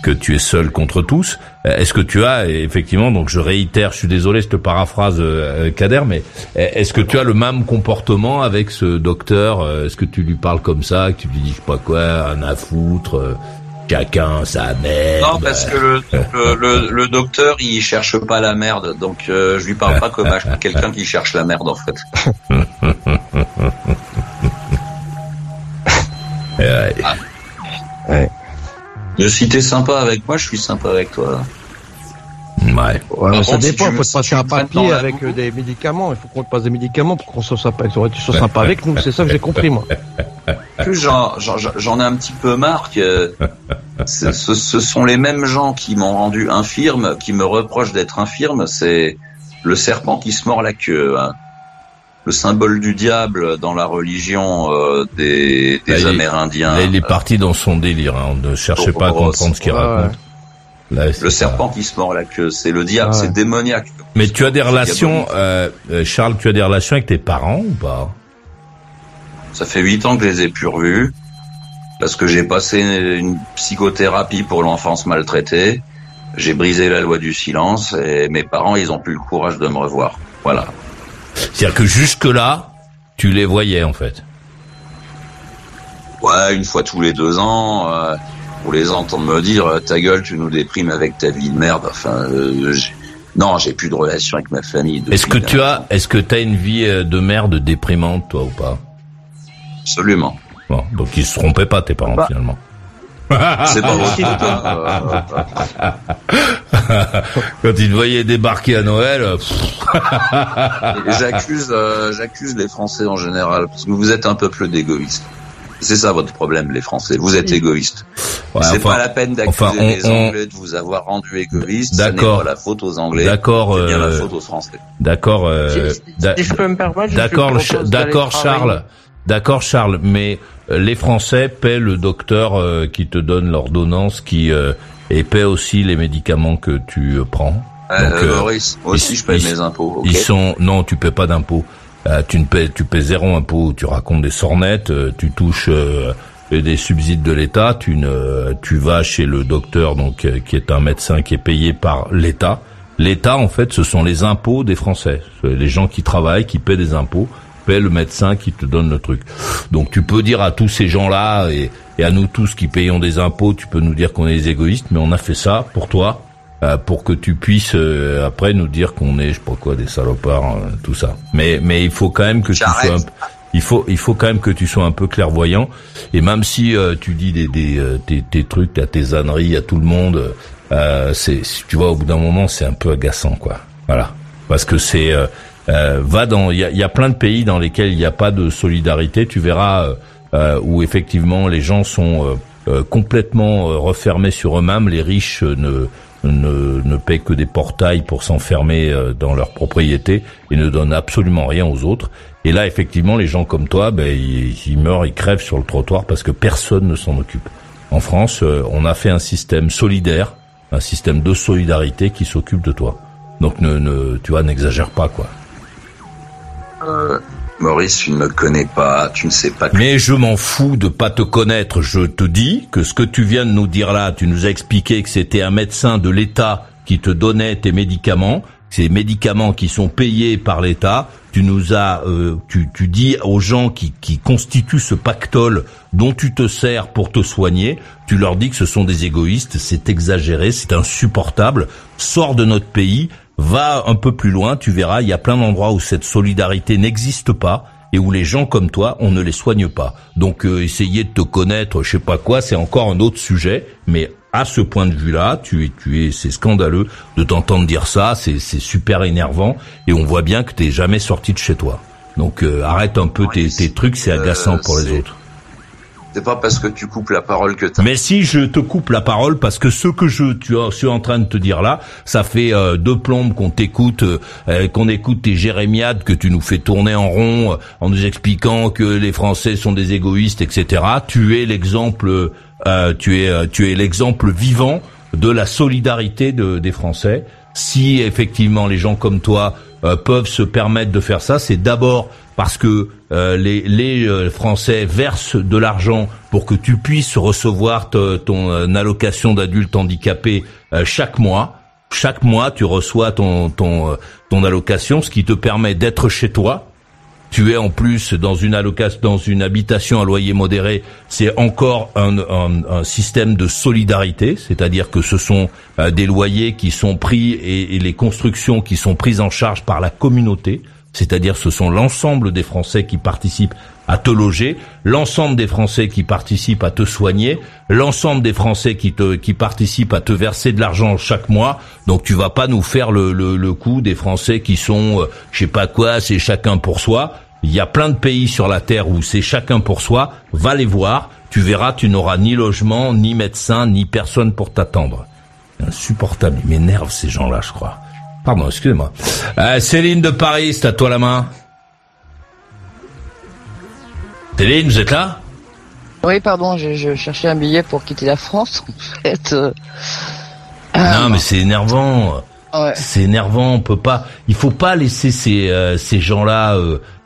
que tu es seul contre tous. Euh, Est-ce que tu as effectivement donc je réitère, je suis désolé, je te paraphrase euh, Kader, mais euh, est-ce que tu as le même comportement avec ce docteur? Est-ce que tu lui parles comme ça, que tu lui dis je sais pas quoi, un à foutre, chacun sa merde Non, parce que le, le, le, le docteur, il cherche pas la merde, donc euh, je lui parle pas comme à quelqu'un qui cherche la merde en fait. Ouais. Ouais. Mais si t'es sympa avec moi, je suis sympa avec toi. Ouais, ça si dépend, tu il veux- faut si passer un papier avec euh, des médicaments. Il faut qu'on te passe des médicaments pour qu'on soit sympa, que tu sois sympa avec nous. C'est ça que j'ai compris, moi. Plus, j'en, j'en, j'en ai un petit peu marre que ce, sont les mêmes gens qui m'ont rendu infirme, qui me reprochent d'être infirme. C'est le serpent qui se mord la queue. hein. Le symbole du diable dans la religion euh, des, des Là, il est- Amérindiens. Là, il est parti dans son délire. Hein. Ne cherchez pas à comprendre ce qu'il ouais. Là, Le serpent qui se mord la queue, c'est le diable, Ouais. c'est démoniaque. Mais tu as des relations, euh, euh, Charles, tu as des relations avec tes parents ou pas? Ça fait huit ans que je les ai plus revus parce que j'ai passé une psychothérapie pour l'enfance maltraitée. J'ai brisé la loi du silence et mes parents, ils ont plus le courage de me revoir. Voilà. C'est-à-dire que jusque-là, tu les voyais en fait? Ouais, une fois tous les deux ans, euh, pour les entendre me dire euh, ta gueule, tu nous déprimes avec ta vie de merde. Enfin, euh, non, j'ai plus de relation avec ma famille. Est-ce que tu as, est-ce que tu as une vie euh, de merde déprimante, toi ou pas? Absolument. Bon, donc ils se trompaient pas tes parents Bah. finalement. C'est pas faute, hein, euh, Quand ils te voyaient débarquer à Noël, J'accuse, euh, j'accuse les Français en général parce que vous êtes un peuple d'égoïstes. C'est ça votre problème, les Français. Vous êtes égoïstes. ouais, c'est enfin, pas la peine d'accuser enfin, on- les on- Anglais de vous avoir rendu égoïstes. N'est D'accord. la faute aux Anglais. D'accord, C'est bien la euh, faute aux Français. d'accord, euh, Si- d'a- si je peux me permettre, je d'accord. Charles, d'accord, Charles, mais euh, les Français paient le docteur euh, qui te donne l'ordonnance, qui euh, et paient aussi les médicaments que tu euh, prends. Euh, donc, euh, Maurice, moi aussi ils- je paye ils- mes impôts. Ils sont non, tu paies pas d'impôts. Euh, tu ne paies, tu paies zéro impôt. Tu racontes des sornettes. euh, tu touches euh, des subsides de l'État. Tu ne, tu vas chez le docteur donc euh, qui est un médecin qui est payé par l'État. L'État en fait, ce sont les impôts des Français. Les gens qui travaillent, qui paient des impôts, paient le médecin qui te donne le truc. Donc tu peux dire à tous ces gens-là et, et à nous tous qui payons des impôts, tu peux nous dire qu'on est des égoïstes, mais on a fait ça pour toi pour que tu puisses euh, après nous dire qu'on est je sais pas quoi des salopards euh, tout ça. Mais mais il faut quand même que tu sois un, il faut il faut quand même que tu sois un peu clairvoyant. Et même si euh, tu dis des des euh, tes, tes trucs à tes âneries à tout le monde euh, c'est tu vois au bout d'un moment c'est un peu agaçant quoi. Voilà. Parce que c'est euh, euh, va dans il y a, y a plein de pays dans lesquels il n'y a pas de solidarité. Tu verras euh, euh, où effectivement les gens sont euh, euh, complètement euh, refermés sur eux-mêmes. Les riches euh, ne ne, ne paient que des portails pour s'enfermer euh, dans leur propriété et ne donnent absolument rien aux autres. Et là, effectivement, les gens comme toi, ben, ils, ils meurent, ils crèvent sur le trottoir parce que personne ne s'en occupe. En France, euh, on a fait un système solidaire, un système de solidarité qui s'occupe de toi. Donc, ne, ne, tu vois, n'exagère pas, quoi. Euh, Maurice, tu ne me connais pas, tu ne sais pas. Mais je m'en fous de pas te connaître. Je te dis que ce que tu viens de nous dire là, tu nous as expliqué que c'était un médecin de l'État qui te donnait tes médicaments, ces médicaments qui sont payés par l'État. Tu nous as, euh, tu, tu dis aux gens qui, qui constituent ce pactole dont tu te sers pour te soigner, tu leur dis que ce sont des égoïstes. C'est exagéré, c'est insupportable. Sors de notre pays, va un peu plus loin, tu verras, il y a plein d'endroits où cette solidarité n'existe pas et où les gens comme toi, on ne les soigne pas. Donc euh, essayer de te connaître, je sais pas quoi, c'est encore un autre sujet, mais à ce point de vue-là, tu es, tu es, c'est scandaleux de t'entendre dire ça, c'est, c'est super énervant, et on voit bien que t'es jamais sorti de chez toi. Donc euh, arrête un peu tes, tes trucs, c'est agaçant Euh, pour les autres. C'est pas parce que tu coupes la parole que t'as. Mais si je te coupe la parole parce que ce que je tu as- suis en train de te dire là, ça fait euh, deux plombes qu'on t'écoute, euh, qu'on écoute tes jérémiades que tu nous fais tourner en rond euh, en nous expliquant que les Français sont des égoïstes, etc. Tu es l'exemple, euh, tu es euh, tu es l'exemple vivant de la solidarité de, des Français. Si effectivement les gens comme toi euh, peuvent se permettre de faire ça, c'est d'abord parce que euh, les, les euh, Français versent de l'argent pour que tu puisses recevoir ton euh, allocation d'adulte handicapé euh, chaque mois. Chaque mois, tu reçois ton ton euh, ton allocation, ce qui te permet d'être chez toi. Tu es en plus dans une allocation, dans une habitation à loyer modéré. C'est encore un, un, un système de solidarité, c'est-à-dire que ce sont euh, des loyers qui sont pris et, et les constructions qui sont prises en charge par la communauté c'est-à-dire ce sont l'ensemble des Français qui participent à te loger, l'ensemble des Français qui participent à te soigner, l'ensemble des Français qui te qui participent à te verser de l'argent chaque mois. Donc tu vas pas nous faire le le, le coup des Français qui sont euh, je sais pas quoi, c'est chacun pour soi. Il y a plein de pays sur la terre où c'est chacun pour soi. Va les voir, tu verras, tu n'auras ni logement, ni médecin, ni personne pour t'attendre. Insupportable, ils m'énervent ces gens-là, je crois. Pardon, excusez-moi. Euh, Céline de Paris, c'est à toi la main. Céline, vous êtes là Oui, pardon, je, je cherchais un billet pour quitter la France, en fait. euh. Non, mais c'est énervant. Ouais. C'est énervant. On peut pas. Il faut pas laisser ces euh, ces gens-là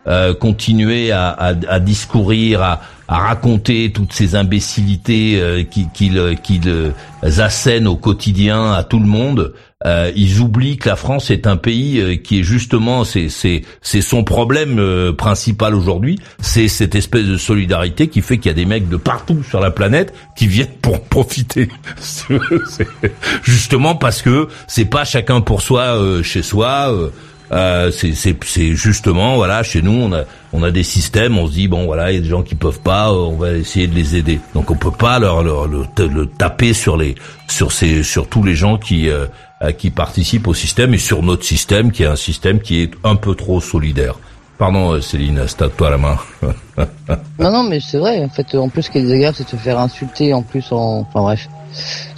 euh, continuer à, à, à discourir, à, à raconter toutes ces imbécilités euh, qui qu'ils qu'ils euh, assènent au quotidien à tout le monde. Euh, ils oublient que la France est un pays euh, qui est justement c'est son problème euh, principal aujourd'hui, c'est cette espèce de solidarité qui fait qu'il y a des mecs de partout sur la planète qui viennent pour profiter. Justement parce que c'est pas chacun pour soi euh, chez soi. Euh, c'est justement voilà chez nous on a on a des systèmes on se dit bon voilà il y a des gens qui peuvent pas euh, on va essayer de les aider. Donc on peut pas leur, leur, le, le taper sur les sur ces sur tous les gens qui euh, qui participent au système et sur notre système qui est un système qui est un peu trop solidaire. Pardon euh, Céline c'est à toi la main. Non, non, mais c'est vrai. En fait, en plus, ce qui est désagréable, c'est de se faire insulter en plus en, enfin bref,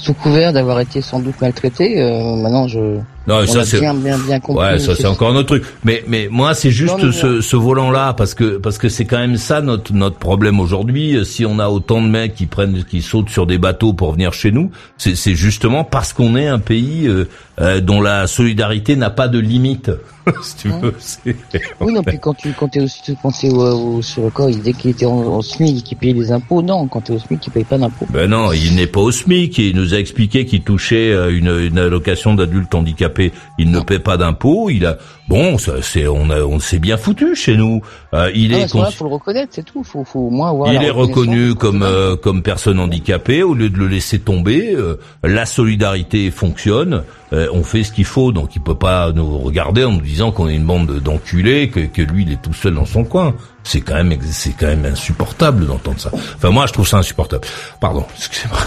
sous couvert d'avoir été sans doute maltraité. Euh, maintenant, je, Non, on ça, c'est- bien, bien, bien compris. Ouais, ça c'est encore un autre truc. Mais mais moi c'est juste Non, ce, ce volant-là parce que parce que c'est quand même ça notre notre problème aujourd'hui. Si on a autant de mecs qui prennent qui sautent sur des bateaux pour venir chez nous, c'est c'est justement parce qu'on est un pays euh, euh, dont la solidarité n'a pas de limite. si tu veux. c'est- Oui, non, puis quand tu, quand t'es au, quand t'es au, au- sur il disait qu'il était en, en SMIC et qu'il payait des impôts. Non, quand t'es au SMIC, tu payes pas d'impôts. Ben non, il n'est pas au SMIC. Il nous a expliqué qu'il touchait euh, une, une allocation d'adulte handicapé. Il ne paie pas d'impôts. Il a bon, ça c'est on a on s'est bien foutu chez nous. Euh, il Ah, est à ce moment-là, consci- faut le reconnaître, c'est tout. Faut, faut au moins avoir Il est reconnu comme euh, comme personne handicapée. Au lieu de le laisser tomber, euh, la solidarité fonctionne. On fait ce qu'il faut, donc il peut pas nous regarder en nous disant qu'on est une bande d'enculés, que, que lui il est tout seul dans son coin. C'est quand même c'est quand même insupportable d'entendre ça. Enfin moi je trouve ça insupportable. Pardon, excusez-moi.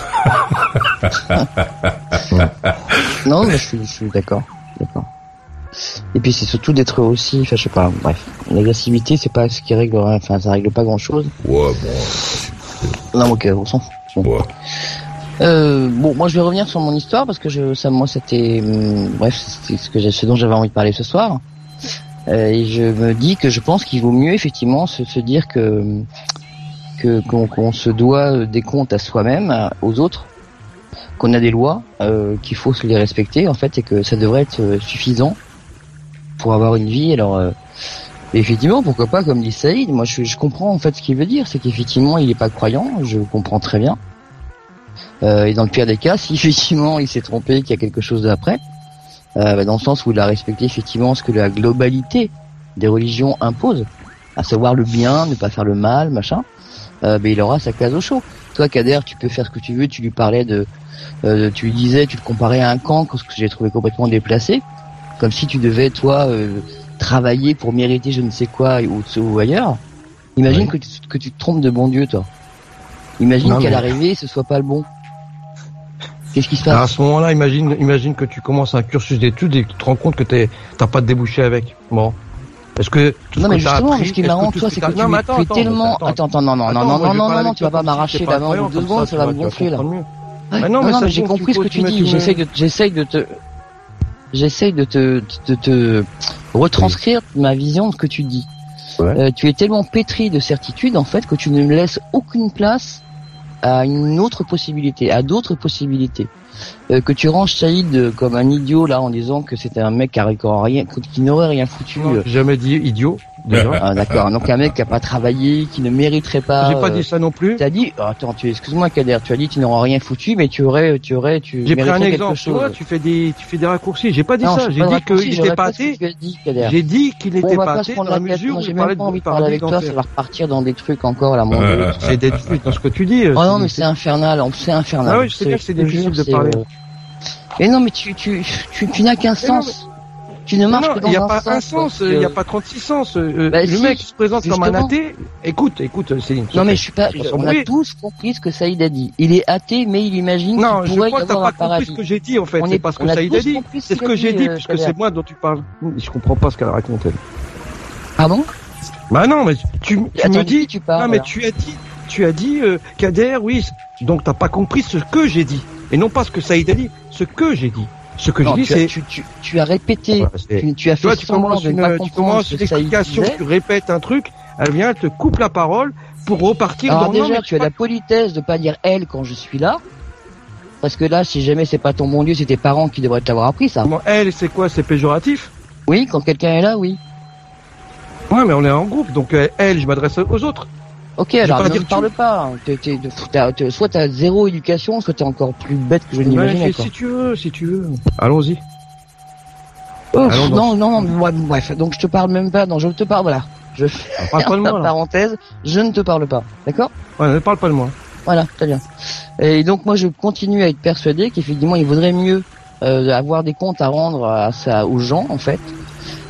Non, mais je suis, je suis d'accord. D'accord. Et puis c'est surtout d'être aussi, enfin je sais pas, bref, l'agressivité c'est pas ce qui règle, enfin ça règle pas grand chose. Ouais bon. Non ok, on s'en fout. Bon. Euh, bon, moi je vais revenir sur mon histoire parce que je, ça, moi c'était, hum, bref, c'est ce que ce dont j'avais envie de parler ce soir. Euh, et je me dis que je pense qu'il vaut mieux effectivement se, se dire que que qu'on se doit des comptes à soi-même, aux autres, qu'on a des lois, euh, qu'il faut se les respecter en fait, et que ça devrait être euh, suffisant pour avoir une vie. Alors euh, effectivement, pourquoi pas, comme dit Saïd, moi je, comprends en fait ce qu'il veut dire, c'est qu'effectivement il est pas croyant, je comprends très bien. Euh, et dans le pire des cas, si effectivement il s'est trompé, qu'il y a quelque chose d'après, euh, bah, dans le sens où il a respecté effectivement ce que la globalité des religions impose, à savoir le bien, ne pas faire le mal, machin, euh, bah, il aura sa case au chaud. Toi, Kader, tu peux faire ce que tu veux, tu lui parlais de, euh, tu lui disais, tu le comparais à un camp, ce que j'ai trouvé complètement déplacé, comme si tu devais, toi, euh, travailler pour mériter je ne sais quoi ou, ou ailleurs. Imagine que, tu, que tu te trompes de bon Dieu, toi. Imagine qu'à mais- l'arrivée, ce soit pas le bon. Qu'est-ce qui se Alors, passe? à ce moment-là, imagine, imagine que tu commences un cursus d'études et que tu te rends compte que t'es- t'as pas de débouché avec. Bon. Est-ce que tout Non ce mais que justement, appris, ce qui est marrant, toi, ce c'est que tu, Non, attends, tu es attends, tellement... attends. Attends, attends, non, non, Attends, non, non, non, non, non, tu vas pas m'arracher la main de deux secondes, ça, va me gonfler là. non, mais j'ai compris ce que tu dis, j'essaye de te, j'essaye de te, de te retranscrire ma vision de ce que tu dis. Euh, tu es tellement pétri de certitude en fait que tu ne me laisses aucune place à une autre possibilité, à d'autres possibilités. Euh, que tu ranges Saïd comme un idiot là en disant que c'était un mec qui, a- qui aurait rien, qui n'aurait rien foutu. jamais dit idiot. Ah, d'accord. Donc un mec qui a pas travaillé, qui ne mériterait pas. J'ai pas euh, dit ça non plus. T'as dit, oh, attends, tu excuse-moi Kader, tu as dit tu n'auras rien foutu, mais tu aurais, tu aurais, tu J'ai pris un exemple. quelque Tu vois, chose. tu fais des, tu fais des raccourcis. J'ai pas dit Non, ça. J'ai dit qu'il était pâté. J'ai dit qu'il était on va pas se pâté prendre dans la mesure où j'ai même pas de envie de parler avec toi, ça va repartir dans des trucs encore là, mon dieu. C'est détruit dans ce que tu dis. euh, Oh non, mais c'est infernal, c'est infernal. Ah oui, je sais bien que c'est difficile de parler. euh, Mais non, mais tu, tu, tu, tu n'as qu'un sens. Tu ne marches Non, que dans il n'y a un pas sens. un sens, parce il n'y a pas 36 sens. euh, Bah, le si, mec qui se présente comme un justement. athée. Écoute, écoute, Céline. Non mais je suis pas. On a tous compris ce que Saïd a dit. Il est athée, mais il imagine Non, qu'il je pourrait y crois que t'as avoir pas compris ce que j'ai dit en fait. C'est est- pas ce que Saïd a dit. C'est ce que j'ai dit, euh, puisque c'est moi dont tu parles. Je comprends pas ce qu'elle raconte elle. Pardon Bah non, mais tu, me dis. tu parles, non mais tu as dit, tu as dit euh, Kader, oui. Donc t'as pas compris ce que j'ai dit et non pas ce que Saïd a dit. Ce que j'ai dit. Ce que Non, tu, as, c'est. tu, tu, tu as répété, tu, tu as Tu fait tu semblant commences de ne une, pas tu commences ce une Saïd explication, disait. tu répètes un truc, elle vient, elle te coupe la parole pour repartir Alors dans déjà, tu as la politesse de pas dire elle quand je suis là. Parce que là, si jamais c'est pas ton bon Dieu, c'est tes parents qui devraient t'avoir appris ça. Comment elle, c'est quoi C'est péjoratif? Oui, quand quelqu'un est là, oui. Ouais, mais on est en groupe, donc euh, elle, je m'adresse aux autres. Ok, alors ne parle pas. hein. T'es- t'es- t'as- t'as- soit t'as zéro éducation, soit t'es encore plus bête que je ne Ouais, l'imaginais. si, tu veux, si tu veux. Allons-y. Allons non, non, non, ouais, bref, donc je te parle même pas, non, je te parle, voilà. Je parle pas de moi, parenthèse, je ne te parle pas, d'accord? Ouais, ne parle pas de moi. Voilà, très bien. Et donc moi je continue à être persuadé qu'effectivement il vaudrait mieux euh, avoir des comptes à rendre à ça, aux gens en fait,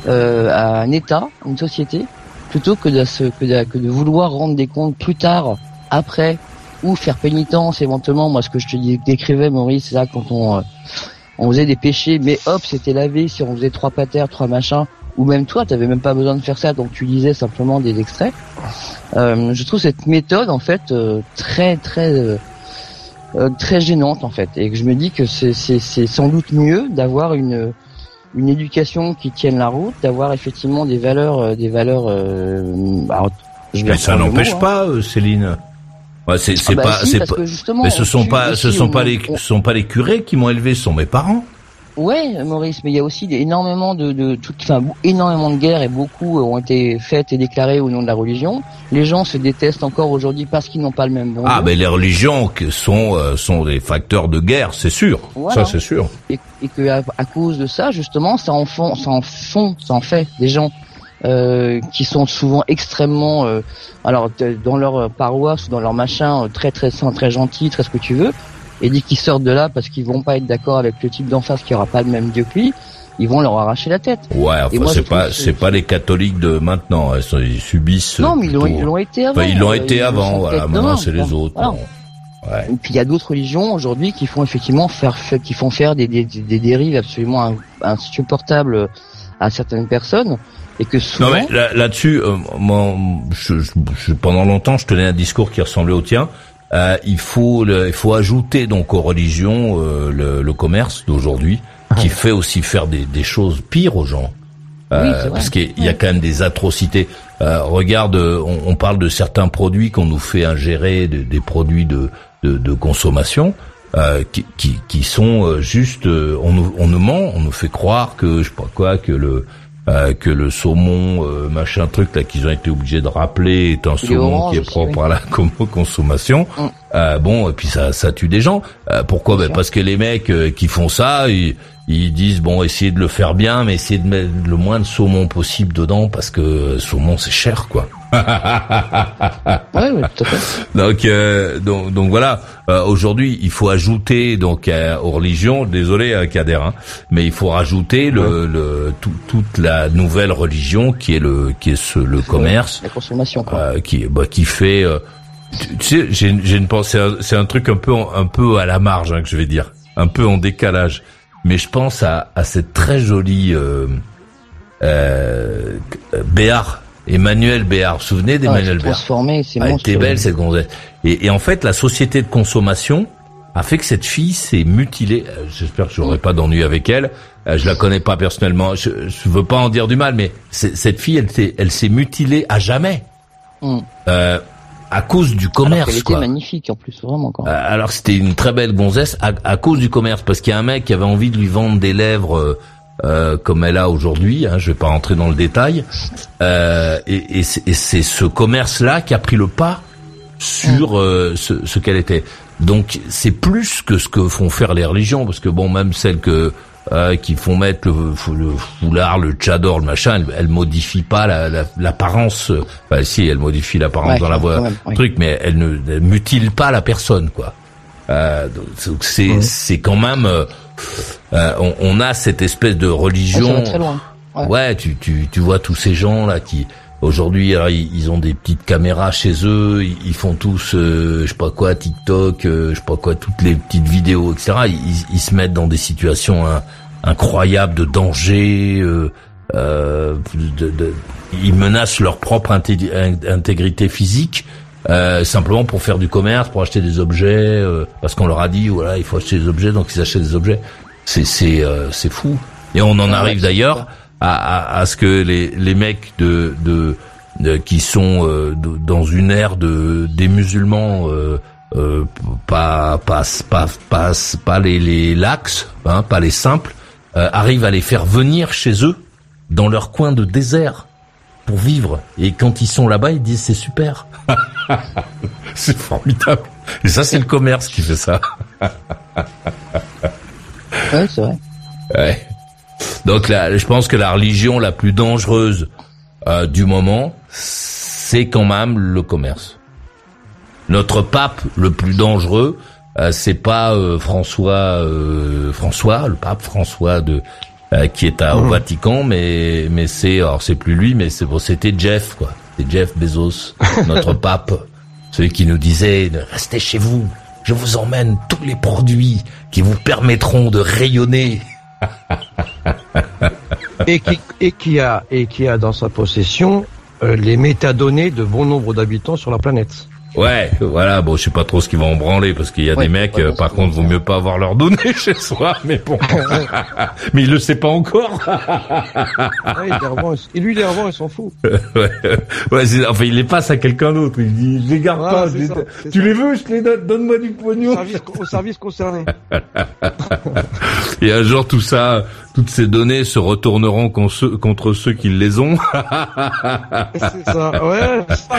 euh, à un État, une société, plutôt que de, que, de, que de vouloir rendre des comptes plus tard, après, ou faire pénitence éventuellement. Moi ce que je te décrivais Maurice, c'est là quand on euh, on faisait des péchés, mais hop c'était lavé si on faisait trois patères, trois machins. Ou même toi, t'avais même pas besoin de faire ça, donc tu lisais simplement des extraits. Euh, je trouve cette méthode en fait euh, très très euh, euh, très gênante en fait et que je me dis que c'est sans doute mieux d'avoir une une éducation qui tienne la route d'avoir effectivement des valeurs euh, des valeurs euh, je vais Mais ça n'empêche hein. pas, Céline. Ouais, c'est Ah bah pas, si, mais ce on sont pas, ce sont on- pas les, on- ce sont pas les curés qui m'ont élevé, ce sont mes parents. Ouais, Maurice, mais il y a aussi énormément de, de tout, enfin, énormément de guerres et beaucoup euh, ont été faites et déclarées au nom de la religion. Les gens se détestent encore aujourd'hui parce qu'ils n'ont pas le même bon Ah, mais les religions sont euh, sont des facteurs de guerre, c'est sûr. Voilà. Ça, c'est sûr. et, et que à, à cause de ça, justement, ça en font, ça en font, ça en fait des gens euh, qui sont souvent extrêmement, euh, alors dans leur paroisse ou dans leur machin, euh, très très saint, très gentil, très ce que tu veux, et dès qu'ils sortent de là parce qu'ils vont pas être d'accord avec le type d'en face qui aura pas le même Dieu que lui, ils vont leur arracher la tête. Ouais, enfin, c'est pas, c'est pas les catholiques de maintenant. Ils, sont- ils subissent. Non, mais ils l'ont, plutôt- ils l'ont été avant. Enfin, ils l'ont euh, été avant. Voilà, maintenant c'est les autres. Voilà. Ouais. Et puis il y a d'autres religions aujourd'hui qui font effectivement faire, qui font faire des, des, des dérives absolument in- insupportables à certaines personnes et que souvent. Non mais là- là-dessus, euh, je- je- pendant longtemps, je tenais un discours qui ressemblait au tien. Euh, il faut, le- il faut ajouter donc aux religions euh, le, le commerce d'aujourd'hui, qui fait aussi faire des, des choses pires aux gens. Euh, Oui, parce qu'il y a quand même des atrocités. Euh, regarde, on, on parle de certains produits qu'on nous fait ingérer, de- des produits de, de, de consommation. euh, qui, qui, qui sont euh, juste, euh, on nous, on nous ment, on nous fait croire que je sais pas quoi, que le euh, que le saumon euh, machin truc là qu'ils ont été obligés de rappeler est un Il saumon orange qui est propre oui. à la consommation. Mm. Euh, bon, et puis ça, ça tue des gens. Euh, pourquoi? Ben, Parce que les mecs euh, qui font ça, ils, ils disent bon, essayez de le faire bien, mais essayez de mettre le moins de saumon possible dedans parce que saumon c'est cher, quoi. Ouais, ouais, tout à fait. Donc, euh, donc, donc voilà. Euh, Aujourd'hui, il faut ajouter donc euh, aux religions. Désolé, euh, Kader, hein, mais il faut rajouter le, le tout- toute la nouvelle religion qui est le qui est ce, le commerce, La consommation, quoi. euh, qui bah, qui fait. euh, tu, sais, j'ai une- pensée. C'est un- truc un peu un peu à la marge hein, que je vais dire, un peu en décalage. Mais je pense à, à cette très jolie euh, euh, Béard, Emmanuel Béard. Vous vous souvenez Ah, d'Emmanuel Béard c'est ah, Elle était belle cette gonzesse. Et, et en fait, la société de consommation a fait que cette fille s'est mutilée. Euh, J'espère que j'aurai pas d'ennui avec elle. Euh, Je la connais pas personnellement. Je, je veux pas en dire du mal, mais cette fille, elle s'est, elle s'est mutilée à jamais Mm. euh, à cause du Alors commerce. qu'elle était quoi. magnifique en plus, vraiment. Quoi. Euh, Alors c'était une très belle gonzesse à, à cause du commerce, parce qu'il y a un mec qui avait envie de lui vendre des lèvres euh, euh, comme elle a aujourd'hui. Hein, je vais pas rentrer dans le détail. Euh, et et c'est et c'est ce commerce-là qui a pris le pas sur euh, ce, ce qu'elle était. Donc c'est plus que ce que font faire les religions, parce que bon, même celles que euh, qui font mettre le, le foulard, le tchador, le machin, elles, elles modifient pas la- la- l'apparence. euh, enfin, si, elles modifient l'apparence Ouais, dans la même, oui. truc, mais elles ne elles mutilent pas la personne, quoi. Euh, donc c'est c'est quand même. Euh, on, on a cette espèce de Ça religion. va très loin. Ouais. Ouais, tu, tu, tu vois tous ces gens là qui aujourd'hui ils, ont des petites caméras chez eux, ils, font tous euh, je sais pas quoi TikTok, euh, je sais pas quoi toutes les petites vidéos etc. Ils, ils se mettent dans des situations hein, incroyables de danger. Euh, euh, de, de- ils menacent leur propre inté- in- intégrité physique. Euh, simplement pour faire du commerce, pour acheter des objets, euh, parce qu'on leur a dit voilà il faut acheter des objets, donc ils achètent des objets. C'est c'est euh, c'est fou. Et on en Ah arrive d'ailleurs à, à, à ce que les, les mecs de, de, de- qui sont euh, de- dans une ère de des musulmans euh, euh, pas pas pas pas pas les les lax hein, pas les simples euh, arrivent à les faire venir chez eux dans leur coin de désert pour vivre et quand ils sont là-bas ils disent c'est super c'est formidable et ça c'est le commerce qui fait ça Ouais, c'est vrai. Ouais. Donc là, je pense que la religion la plus dangereuse euh, du moment, c'est quand même le commerce. Notre pape le plus dangereux, euh, c'est pas euh, François, euh, François, le pape François de euh, qui est à, au Vatican, mais mais c'est alors c'est plus lui, mais c'est bon, c'était Jeff quoi, c'est Jeff Bezos, notre pape, celui qui nous disait restez chez vous, je vous emmène tous les produits qui vous permettront de rayonner. et qui, et qui a et qui a dans sa possession euh, les métadonnées de bon nombre d'habitants sur la planète. Ouais, voilà, bon, je sais pas trop ce qu'ils vont en branler parce qu'il y a Ouais, des mecs, ouais, euh, par contre, vaut mieux pas avoir leurs données chez soi, mais bon. mais il le sait pas encore. Ouais, il les revend, et lui, il les revend, il s'en fout. ouais, ouais enfin, il les passe à quelqu'un d'autre. Il dit, je les garde Ah, pas. les- ça, tu ça. les veux, je te les donne, donne-moi du Au pognon. service, au service concerné. Et un jour, tout ça, toutes ces données se retourneront contre ceux qui les ont. C'est ça. Ouais, ça.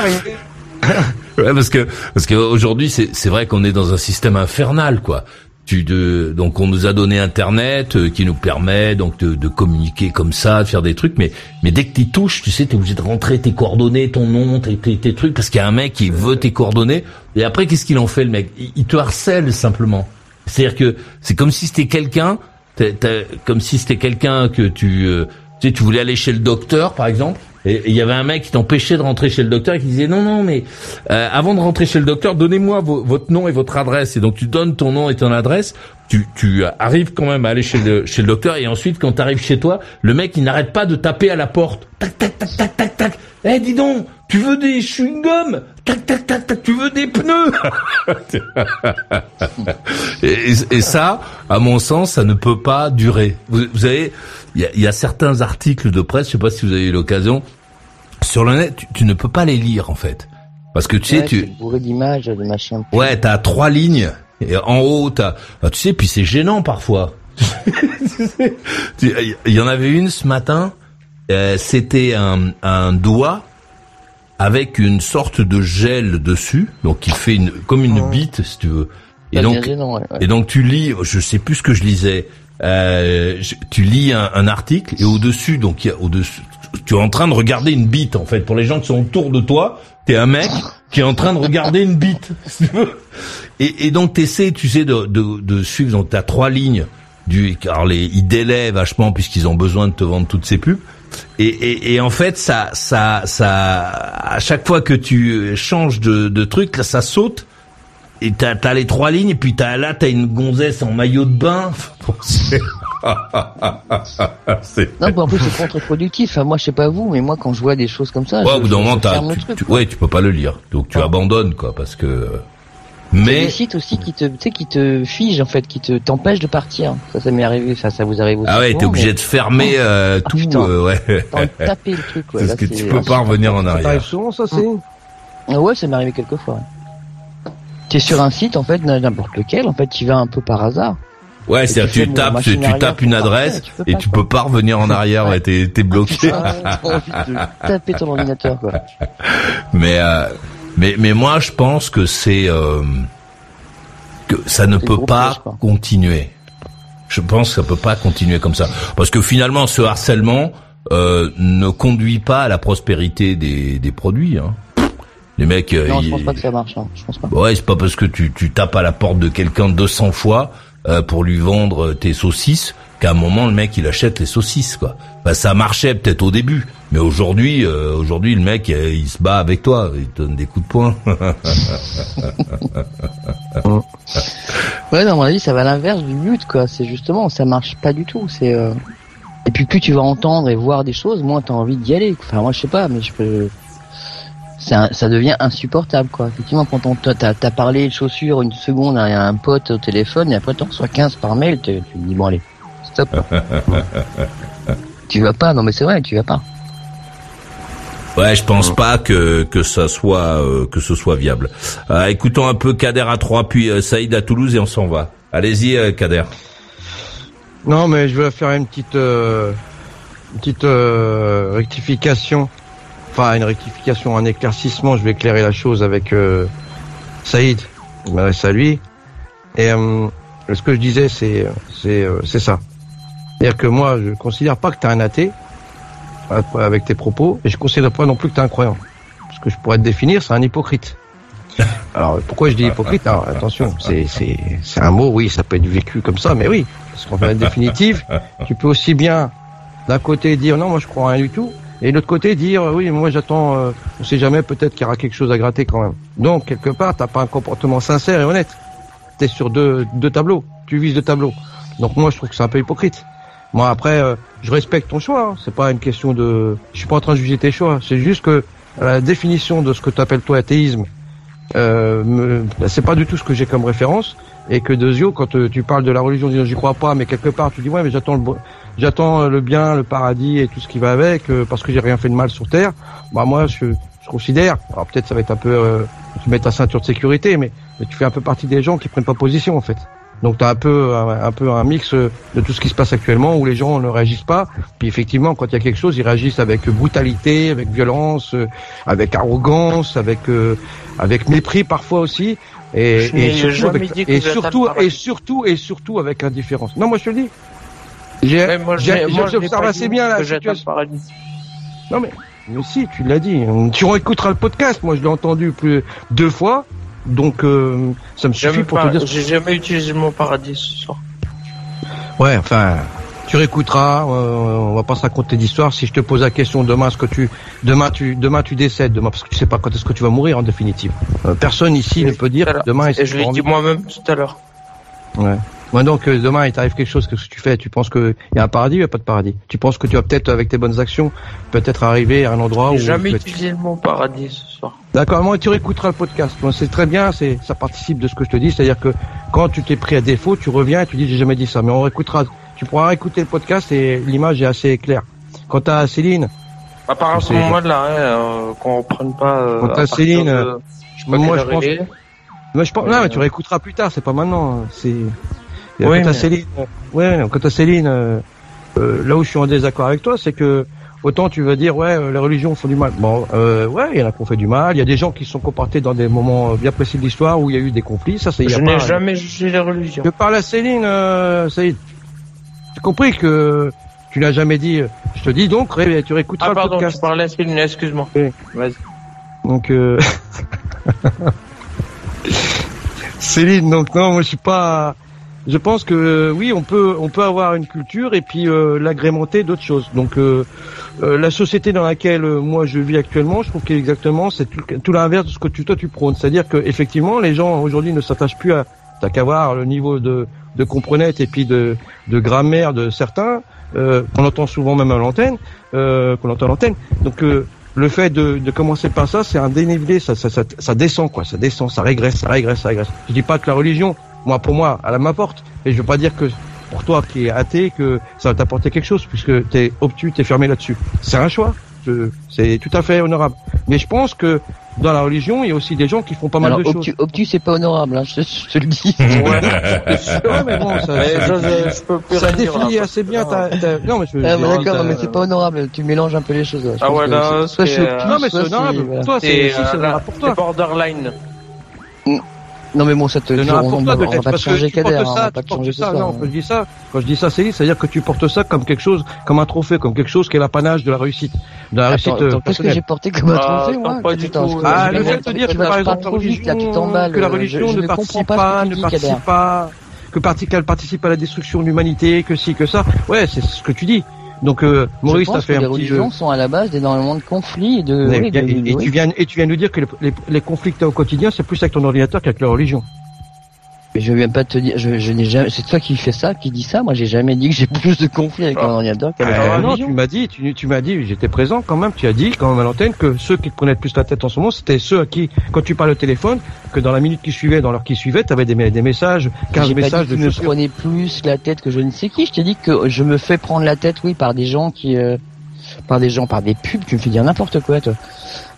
Parce que parce qu'aujourd'hui c'est c'est vrai qu'on est dans un système infernal quoi. Tu de donc on nous a donné internet euh, qui nous permet donc de, de communiquer comme ça, de faire des trucs mais mais dès que tu touches, tu sais tu es obligé de rentrer tes coordonnées, ton nom, tes tes, tes trucs parce qu'il y a un mec qui veut tes coordonnées et après qu'est-ce qu'il en fait le mec? Il, te harcèle simplement. C'est-à-dire que c'est comme si c'était quelqu'un comme si c'était quelqu'un que tu euh, tu sais tu voulais aller chez le docteur par exemple et il y avait un mec qui t'empêchait de rentrer chez le docteur et qui disait non non mais euh, avant de rentrer chez le docteur donnez-moi vo- votre nom et votre adresse. Et donc tu donnes ton nom et ton adresse. Tu tu arrives quand même à aller chez le chez le docteur et ensuite quand tu arrives chez toi le mec il n'arrête pas de taper à la porte. Tac tac tac tac tac tac. Eh dis donc tu veux des chewing-gums? Tac tac tac tac tu veux des pneus? Et, et- ça, à mon sens, ça ne peut pas durer. Vous, vous savez, il y y a certains articles de presse, je sais pas si vous avez eu l'occasion, sur le net, tu, tu ne peux pas les lire en fait, parce que tu sais, tu, bourré d'images, de machin. ouais, t'as trois lignes et en haut, t'as, ah, tu sais, puis c'est gênant parfois. Il y en avait une ce matin, euh, c'était un, un doigt avec une sorte de gel dessus, donc il fait une comme une bite si tu veux. Et donc, gênant, ouais, ouais. et donc tu lis, je sais plus ce que je lisais. Euh, tu lis un, un article et au dessus, donc au dessus, tu es en train de regarder une bite en fait. Pour les gens qui sont autour de toi, t'es un mec qui est en train de regarder une bite. Et, et donc t'essaies, tu sais, de, de, de suivre. Donc t'as trois lignes. Du, car les, ils délaient vachement puisqu'ils ont besoin de te vendre toutes ces pubs. Et, et, et en fait, ça, ça, ça, à chaque fois que tu changes de, de truc, ça saute. Et t'as, t'as les trois lignes, et puis t'as, là, t'as une gonzesse en maillot de bain. Non, mais en plus c'est contre-productif. Enfin, moi, je sais pas vous, mais moi, quand je vois des choses comme ça, Ouais, je, au bout d'un je- moment, je ferme le tu, truc. tu- ouais, tu peux pas le lire. Donc tu abandonnes, quoi, parce que. Mais des sites aussi qui te, tu sais, qui te figent en fait, qui te t'empêchent de partir. Ça, ça m'est arrivé. Ça, ça vous arrive aussi. ah ouais, t'es obligé mais de fermer euh, Ah, tout. putain. euh, ouais. de taper le truc. Ouais, Parce là, que c'est- tu peux pas revenir en Ça t'arrive arrière. souvent, ça, c'est Ah Ouais, ça m'est arrivé quelques fois. ouais. T'es sur un site en fait, n'importe lequel, en fait, tu vas un peu par hasard. Ouais, c'est-à-dire tu tu tapes, tu tapes une adresse tu et pas, tu peux pas revenir en arrière. Ouais, t'es, t'es bloqué. T'as envie de taper ton ordinateur, quoi. Mais euh, mais mais moi je pense que c'est euh, que ça ne peut pas continuer. Je pense que ça peut pas continuer comme ça parce que finalement ce harcèlement euh, ne conduit pas à la prospérité des des produits. Hein. Les mecs, euh, Non, je pense pas que ça marche. hein. Je pense pas. Ouais, c'est pas parce que tu, tu tapes à la porte de quelqu'un 200 fois euh, pour lui vendre tes saucisses qu'à un moment le mec il achète les saucisses quoi. Bah ça marchait peut-être au début, mais aujourd'hui, euh, aujourd'hui le mec euh, il se bat avec toi, il te donne des coups de poing. Ouais, non, à mon avis, ça va à l'inverse du but, quoi. C'est justement, ça marche pas du tout. C'est euh, et puis plus tu vas entendre et voir des choses, moins t'as envie d'y aller. Enfin, moi, je sais pas, mais je peux. Ça devient insupportable, quoi. Effectivement, quand on t'a t'as- parlé de chaussures une seconde à un pote au téléphone et après t'en reçois 15 par mail, tu te dis bon allez, stop. tu vas pas, non mais c'est vrai, tu vas pas. Ouais, je pense pas que que ça soit euh, que ce soit viable. Euh, écoutons un peu Kader à 3 puis euh, Saïd à Toulouse et on s'en va. Allez-y euh, Kader. Non, mais je vais faire une petite, euh, une petite euh, rectification. Enfin, une rectification, un éclaircissement. Je vais éclairer la chose avec euh, Saïd. Je m'adresse à lui. Et euh, ce que je disais, c'est c'est euh, c'est ça. C'est-à-dire que moi, je considère pas que tu es un athée euh, avec tes propos, et je considère pas non plus que tu es un croyant. Ce que je pourrais te définir, c'est un hypocrite. Alors pourquoi je dis hypocrite? Alors, Attention, c'est c'est c'est un mot, oui, ça peut être vécu comme ça, mais oui, parce qu'en fait, définitive, tu peux aussi bien d'un côté dire non, moi je crois rien du tout, et de l'autre côté dire oui, moi j'attends, euh, on sait jamais, peut-être qu'il y aura quelque chose à gratter quand même. Donc quelque part, t'as pas un comportement sincère et honnête. T'es sur deux deux tableaux, tu vises deux tableaux. Donc moi je trouve que c'est un peu hypocrite. Moi après, euh, je respecte ton choix. hein. C'est pas une question de, je suis pas en train de juger tes choix. C'est juste que la définition de ce que tu appelles toi athéisme, euh, me- c'est pas du tout ce que j'ai comme référence. Et que Dezio, quand euh, tu parles de la religion, tu dis, j'y crois pas, mais quelque part tu dis ouais, mais j'attends le, j'attends euh, le bien, le paradis et tout ce qui va avec, euh, parce que j'ai rien fait de mal sur terre. Bah moi, je, je considère, alors peut-être ça va être un peu, euh, tu mets ta ceinture de sécurité, mais, mais tu fais un peu partie des gens qui prennent pas position en fait. Donc tu as un peu un, un peu un mix euh, de tout ce qui se passe actuellement où les gens ne réagissent pas. Puis effectivement, quand il y a quelque chose, ils réagissent avec brutalité, avec violence, euh, avec arrogance, avec euh, avec mépris parfois aussi. Et, surtout, avec, et surtout et surtout et surtout avec indifférence. Non, moi je te le dis. J'observe pas assez bien la situation. paradis. Non mais, mais si, tu l'as dit. Tu réécouteras le podcast. Moi, je l'ai entendu plus deux fois. Donc, euh, ça me suffit pour pas- te dire. J'ai jamais utilisé mot paradis ce soir. Ouais, enfin, tu réécouteras. euh, on va pas se raconter d'histoire. Si je te pose la question demain, ce que tu, demain tu, demain tu décèdes, demain parce que tu sais pas quand est-ce que tu vas mourir en définitive. Euh, personne ici ne peut dire demain. est-ce Et je l'ai dit moi-même tout à l'heure. Ouais. Donc euh, demain il t'arrive quelque chose, qu'est-ce que tu fais? Tu penses qu'il y a un paradis ou il n'y a pas de paradis? Tu penses que tu vas peut-être avec tes bonnes actions peut-être arriver à un endroit où J'ai jamais utilisé le mot paradis ce soir. D'accord, moi tu réécouteras le podcast. Bon, c'est très bien, c'est ça participe de ce que je te dis, c'est-à-dire que quand tu t'es pris à défaut, tu reviens et tu dis j'ai jamais dit ça, mais on réécoutera. Tu pourras réécouter le podcast et l'image est assez claire. Quant à Céline, À part à ce moment-là, hein, euh, qu'on reprenne pas. Euh, Quant à Céline, de- euh, je moi, je pense- est. moi je pense, non mais tu réécouteras plus tard, c'est pas maintenant. C'est Oui, quant à Céline, euh, ouais, quant à Céline, euh, euh, là où je suis en désaccord avec toi, c'est que autant tu vas dire ouais euh, les religions font du mal. Bon, euh, ouais, il y en a qui ont fait du mal. Il y a des gens qui se sont comportés dans des moments bien précis de l'histoire où il y a eu des conflits. Ça, c'est Je n'ai jamais jugé les religions. Je parle à Céline, euh, Saïd. J'ai compris que tu l'as jamais dit. Je te dis donc, tu réécouteras Ah le pardon, je parlais à Céline, excuse-moi. Oui. Vas-y. Donc, euh... Céline, donc non, moi je suis pas. Je pense que oui, on peut, on peut avoir une culture et puis euh, l'agrémenter d'autres choses. Donc, euh, euh, la société dans laquelle euh, moi je vis actuellement, je trouve qu'exactement c'est tout, tout l'inverse de ce que tu, toi tu prônes. C'est-à-dire que effectivement, les gens aujourd'hui ne s'attachent plus à. T'as qu'à voir le niveau de, de comprenette et puis de, de grammaire de certains euh, qu'on entend souvent même à l'antenne, euh, qu'on entend à l'antenne. Donc le fait de, de commencer par ça, c'est un dénivelé, ça, ça, ça, ça descend quoi, ça descend, ça régresse, ça régresse, ça régresse. Je dis pas que la religion, moi pour moi, elle m'apporte, et je veux pas dire que pour toi qui es athée que ça va t'apporter quelque chose puisque t'es obtus, t'es fermé là-dessus. C'est un choix, c'est tout à fait honorable. Mais je pense que dans la religion, il y a aussi des gens qui font pas mal Alors, de obtus, choses. obtus, c'est pas honorable, hein, je, je te le dis. Ouais, mais bon, ça, Mais ça je- définit- je- je peux plus ça rien dire, définit là, assez bien ta, ta- Non, mais je veux Ah, dire, bah, d'accord, mais c'est pas honorable, tu mélanges un peu les choses. là. Ah ouais, là, c'est- soit euh, obtus, Non, mais c'est honorable. voilà. Toi, c'est euh, pour c'est toi. borderline. Non, mais bon, ça te, C'est honorable on, on toi on va pas te parce que changer tu portes Kader, hein, on ça, va pas tu te portes changer ça, non, quand je dis ça, quand je dis ça, c'est, c'est-à-dire que tu portes ça comme quelque chose, comme un trophée, comme quelque chose qui est l'apanage de la réussite, de la Attends, réussite euh, qu'est-ce que j'ai porté comme un Ah, trophée, moi pas du tout. je- Ah, le fait de te dire que par exemple la religion, que euh, religion ne participe pas, ne participe pas, que qu'elle participe à la destruction de l'humanité, que si, que ça. Ouais, c'est ce que tu dis. Donc euh, Maurice, je pense fait que les un petit jeu. religions sont à la base d'énormément de conflits et de. Mais- oui, de- et, et oui. tu viens et tu viens nous dire que les, les, les conflits que t'as au quotidien, c'est plus avec ton ordinateur qu'avec la religion. Mais je viens pas te dire, je, je n'ai jamais, c'est toi qui fais ça, qui dis ça. Moi, j'ai jamais dit que j'ai plus de conflits avec mon ordinateur qu'avec Ah, non, tu m'as dit, tu, tu m'as dit, j'étais présent quand même. Tu as dit quand même à l'antenne que ceux qui te prenaient le plus la tête en ce moment, c'était ceux à qui, quand tu parles au téléphone, que dans la minute qui suivait, dans l'heure qui suivait, t'avais des, des messages, 15 J'ai pas messages dit de je me prenais plus la tête que je ne sais qui. Je t'ai dit que je me fais prendre la tête, oui, par des gens qui, euh, par des gens, par des pubs. Tu me fais dire n'importe quoi, toi.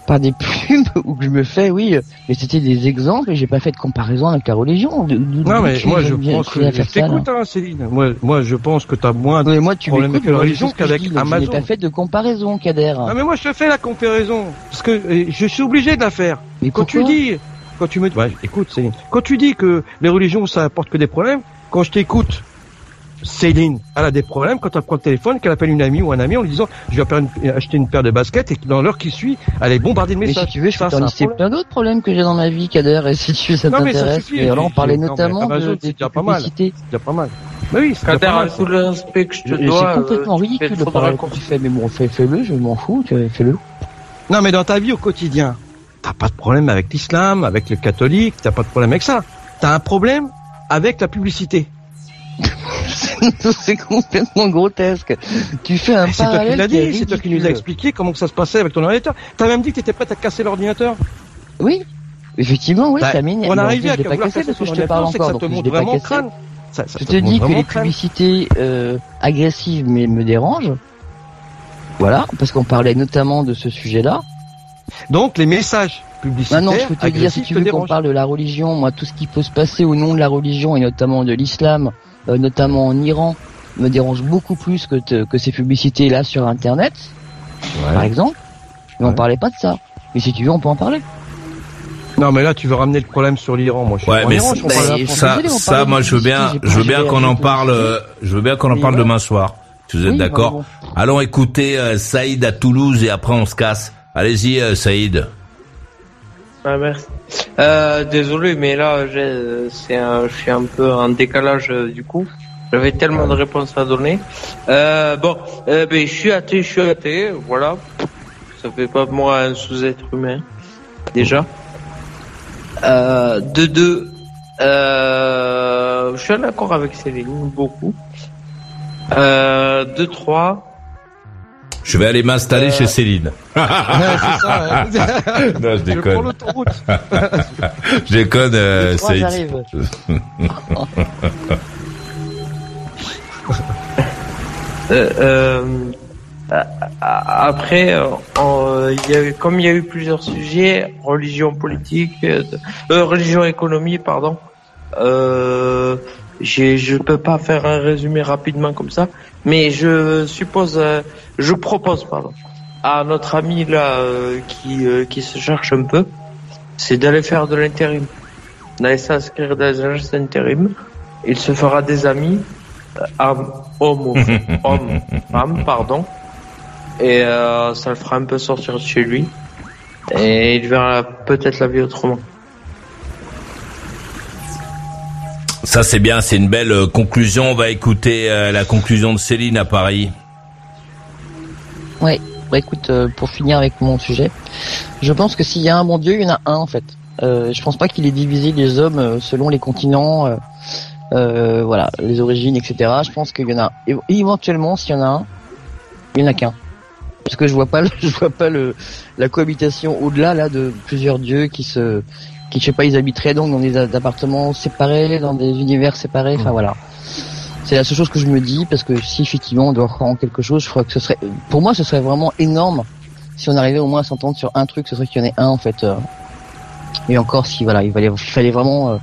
Par des pubs où je me fais, oui. euh, Mais c'était des exemples et j'ai pas fait de comparaison avec la religion. De- de- Non, mais moi, je pense que je t'écoute, hein, Céline. Moi, moi, je pense que t'as moins de moi, tu problèmes avec la religion qu'avec donc Je n'ai Amazon. pas fait de comparaison, Kader. Ah, mais moi, je te fais la comparaison. Parce que euh, je suis obligé de la faire. Mais quand tu dis, quand tu me, ouais, écoute, Céline, quand tu dis que les religions, ça apporte que des problèmes, quand je t'écoute, Céline, elle a des problèmes quand elle prend le téléphone, qu'elle appelle une amie ou un ami en lui disant, je vais une- acheter une paire de baskets et que dans l'heure qui suit, elle est bombardée de Mais messages. si tu veux, je peux t'en lister plein d'autres problèmes que j'ai dans ma vie, Kader, et si tu mais ça t'intéresse. Et alors, on parlait mais notamment Amazon, de, déjà pas mal. C'est déjà pas mal. Mais oui, c'est déjà Kader, pas mal. à tout le respect que je te Je- dois, C'est complètement euh, ridicule de parler qu'on- comme tu fais, mais bon, fais- fais-le, je m'en fous, tu- fais-le. Non, mais dans ta vie au quotidien, t'as pas de problème avec l'islam, avec le catholique, t'as pas de problème avec ça. T'as un problème avec la publicité. c'est complètement grotesque. Tu fais un Eh, C'est toi qui parallèle l'as dit, c'est toi qui nous as expliqué comment que ça se passait avec ton ordinateur. T'as même dit que t'étais prête à casser l'ordinateur. Oui, effectivement, oui, Bah, ça m'énerve. On arrive à je l'ai pas casser parce que je te parle encore, ça donc te je l'ai pas cassé. Ça- ça Je te dis que les publicités euh, agressives me, me dérangent. Voilà, parce qu'on parlait notamment de ce sujet-là. Donc les messages publicitaires Maintenant, je peux te dire, si tu veux qu'on parle de la religion, moi, tout ce qui peut se passer au nom de la religion et notamment de l'islam, euh, notamment en Iran, me dérange beaucoup plus que, te- que ces publicités-là sur Internet, par exemple. Mais on parlait pas de ça. Mais si tu veux, on peut en parler. Non, mais là tu veux ramener le problème sur l'Iran. Moi, je suis Ouais, pas mais Iran, je ça, ça, moi, je veux bien, j'ai je veux bien qu'on en parle, euh, je veux bien qu'on en parle demain soir. Si vous êtes Oui, d'accord. bon. Allons écouter euh, Saïd à Toulouse et après on se casse. Allez-y, euh, Saïd. Ah, merci. Euh, désolé, mais là, je suis un peu en décalage euh, du coup. J'avais tellement de réponses à donner. Euh, bon, euh, ben, je suis athée, je suis athée, voilà. Ça fait pas de moi un sous-être humain, déjà. Euh, de deux, euh, je suis d'accord avec Céline, beaucoup. Euh, de trois, Je vais aller m'installer Euh, chez Céline. Ouais, c'est ça, ouais. Non, je Je déconne. prends l'autoroute. Je déconne, euh, j'arrive. Euh, euh, après, euh, en- il y a eu, comme il y a eu plusieurs sujets, religion politique, euh, euh, religion économie, pardon. Euh, je peux pas faire un résumé rapidement comme ça, mais je suppose, euh, je propose, pardon, à notre ami là euh, qui euh, qui se cherche un peu, c'est d'aller faire de l'intérim, d'aller s'inscrire dans les agences d'intérim. Il se fera des amis, euh, hommes, hommes, femmes, pardon, et euh, ça le fera un peu sortir de chez lui, et il verra peut-être la vie autrement. Ça c'est bien, c'est une belle euh, conclusion. On va écouter euh, la conclusion de Céline à Paris. Ouais. Bah écoute, euh, pour finir avec mon sujet, je pense que s'il y a un bon Dieu, il y en a un en fait. Euh, je pense pas qu'il ait divisé les hommes euh, selon les continents, euh, voilà, les origines, etc. Je pense qu'il y en a éventuellement, s'il y en a un, il y en a qu'un. Parce que je vois pas, le- je vois pas le la cohabitation au-delà là de plusieurs dieux qui se, qui je sais pas, ils habiteraient donc dans des appartements séparés, dans des univers séparés. Enfin voilà. C'est la seule chose que je me dis parce que si effectivement on doit croire en quelque chose, je crois que ce serait, pour moi, ce serait vraiment énorme si on arrivait au moins à s'entendre sur un truc. Ce serait qu'il y en ait un en fait. euh. Et encore, si voilà, il fallait, il fallait vraiment, euh,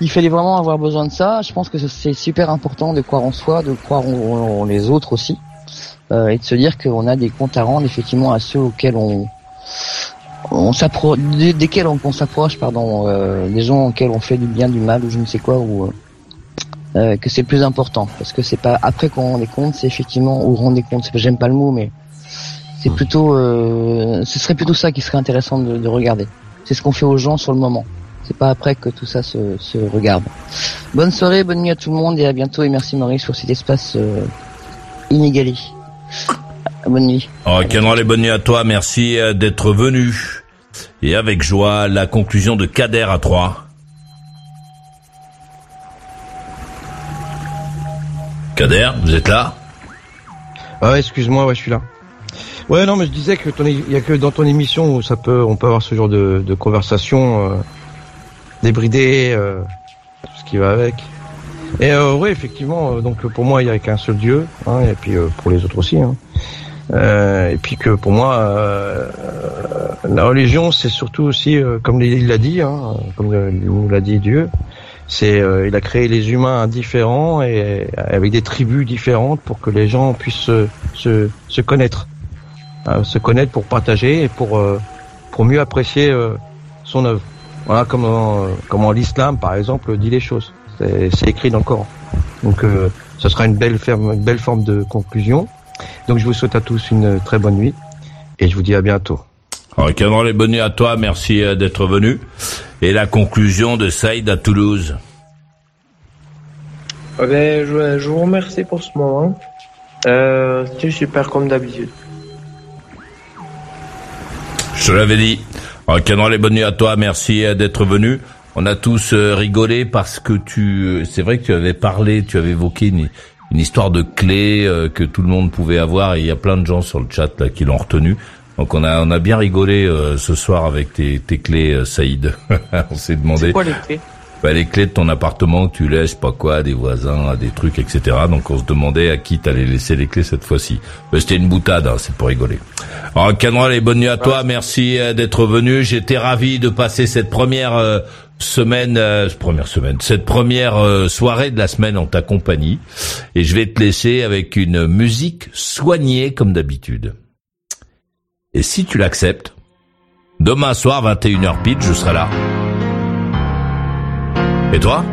il fallait vraiment avoir besoin de ça. Je pense que c'est super important de croire en soi, de croire en, en- en les autres aussi, euh, et de se dire qu'on a des comptes à rendre effectivement à ceux auxquels on on s'approche, desquels on, on s'approche, pardon, euh, des gens auxquels on fait du bien, du mal ou je ne sais quoi, ou euh, euh, que c'est le plus important, parce que c'est pas après qu'on rend des comptes, c'est effectivement ou rendre des comptes. J'aime pas le mot, mais c'est plutôt, euh, ce serait plutôt ça qui serait intéressant de, de regarder. C'est ce qu'on fait aux gens sur le moment. C'est pas après que tout ça se, se regarde. Bonne soirée, bonne nuit à tout le monde et à bientôt et merci Maurice pour cet espace euh, inégalé. Bonne nuit. Oh, les bonne nuit à toi, merci euh, d'être venu. Et avec joie, la conclusion de Kader à 3. Kader, vous êtes là? Ah, excuse-moi, ouais, je suis là. Ouais, non, mais je disais que il y a que dans ton émission où ça peut, on peut avoir ce genre de, de conversation euh, débridée, euh, tout ce qui va avec. Et euh, ouais, effectivement, euh, donc pour moi, il y a qu'un seul Dieu, hein, et puis euh, pour les autres aussi. Hein. Euh, et puis que pour moi, euh, la religion, c'est surtout aussi, euh, comme il l'a dit, hein, comme nous l'a dit Dieu, c'est euh, il a créé les humains différents et avec des tribus différentes pour que les gens puissent se, se, se connaître, hein, se connaître pour partager et pour euh, pour mieux apprécier euh, son œuvre. Voilà comment comment l'islam par exemple dit les choses. C'est écrit dans le Coran. Donc euh, ce sera une belle ferme, une belle forme de conclusion. Donc je vous souhaite à tous une très bonne nuit et je vous dis à bientôt. Alors, Cameron, les bonnes nuits à toi, merci euh, d'être venu. Et la conclusion de Saïd à Toulouse. Eh ben, je, je vous remercie pour ce moment. Euh, C'était super comme d'habitude. Je te l'avais dit. Alors, Cameron, les bonnes nuits à toi, merci euh, d'être venu. On a tous euh, rigolé parce que tu, c'est vrai que tu avais parlé, tu avais évoqué une, une histoire de clé euh, que tout le monde pouvait avoir et il y a plein de gens sur le chat là qui l'ont retenu. Donc on a on a bien rigolé euh, ce soir avec tes, tes clés, euh, Saïd. on s'est demandé. C'est quoi les clés? Bah, les clés de ton appartement que tu laisses, pas quoi, à des voisins, à des trucs, etc. Donc on se demandait à qui t'allais laisser les clés cette fois-ci. Mais C'était une boutade, hein, c'est pour rigoler. Alors Canral, et bonne nuit à toi, merci euh, d'être venu. J'étais ravi de passer cette première euh, semaine, euh, première semaine, cette première euh, soirée de la semaine en ta compagnie. Et je vais te laisser avec une musique soignée comme d'habitude. Et si tu l'acceptes, demain soir 21h pile, je serai là. Et toi?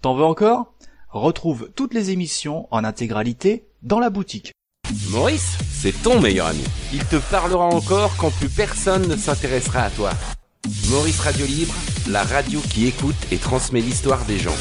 T'en veux encore? Retrouve toutes les émissions en intégralité dans la boutique. Maurice, c'est ton meilleur ami. Il te parlera encore quand plus personne ne s'intéressera à toi. Maurice Radio Libre, la radio qui écoute et transmet l'histoire des gens.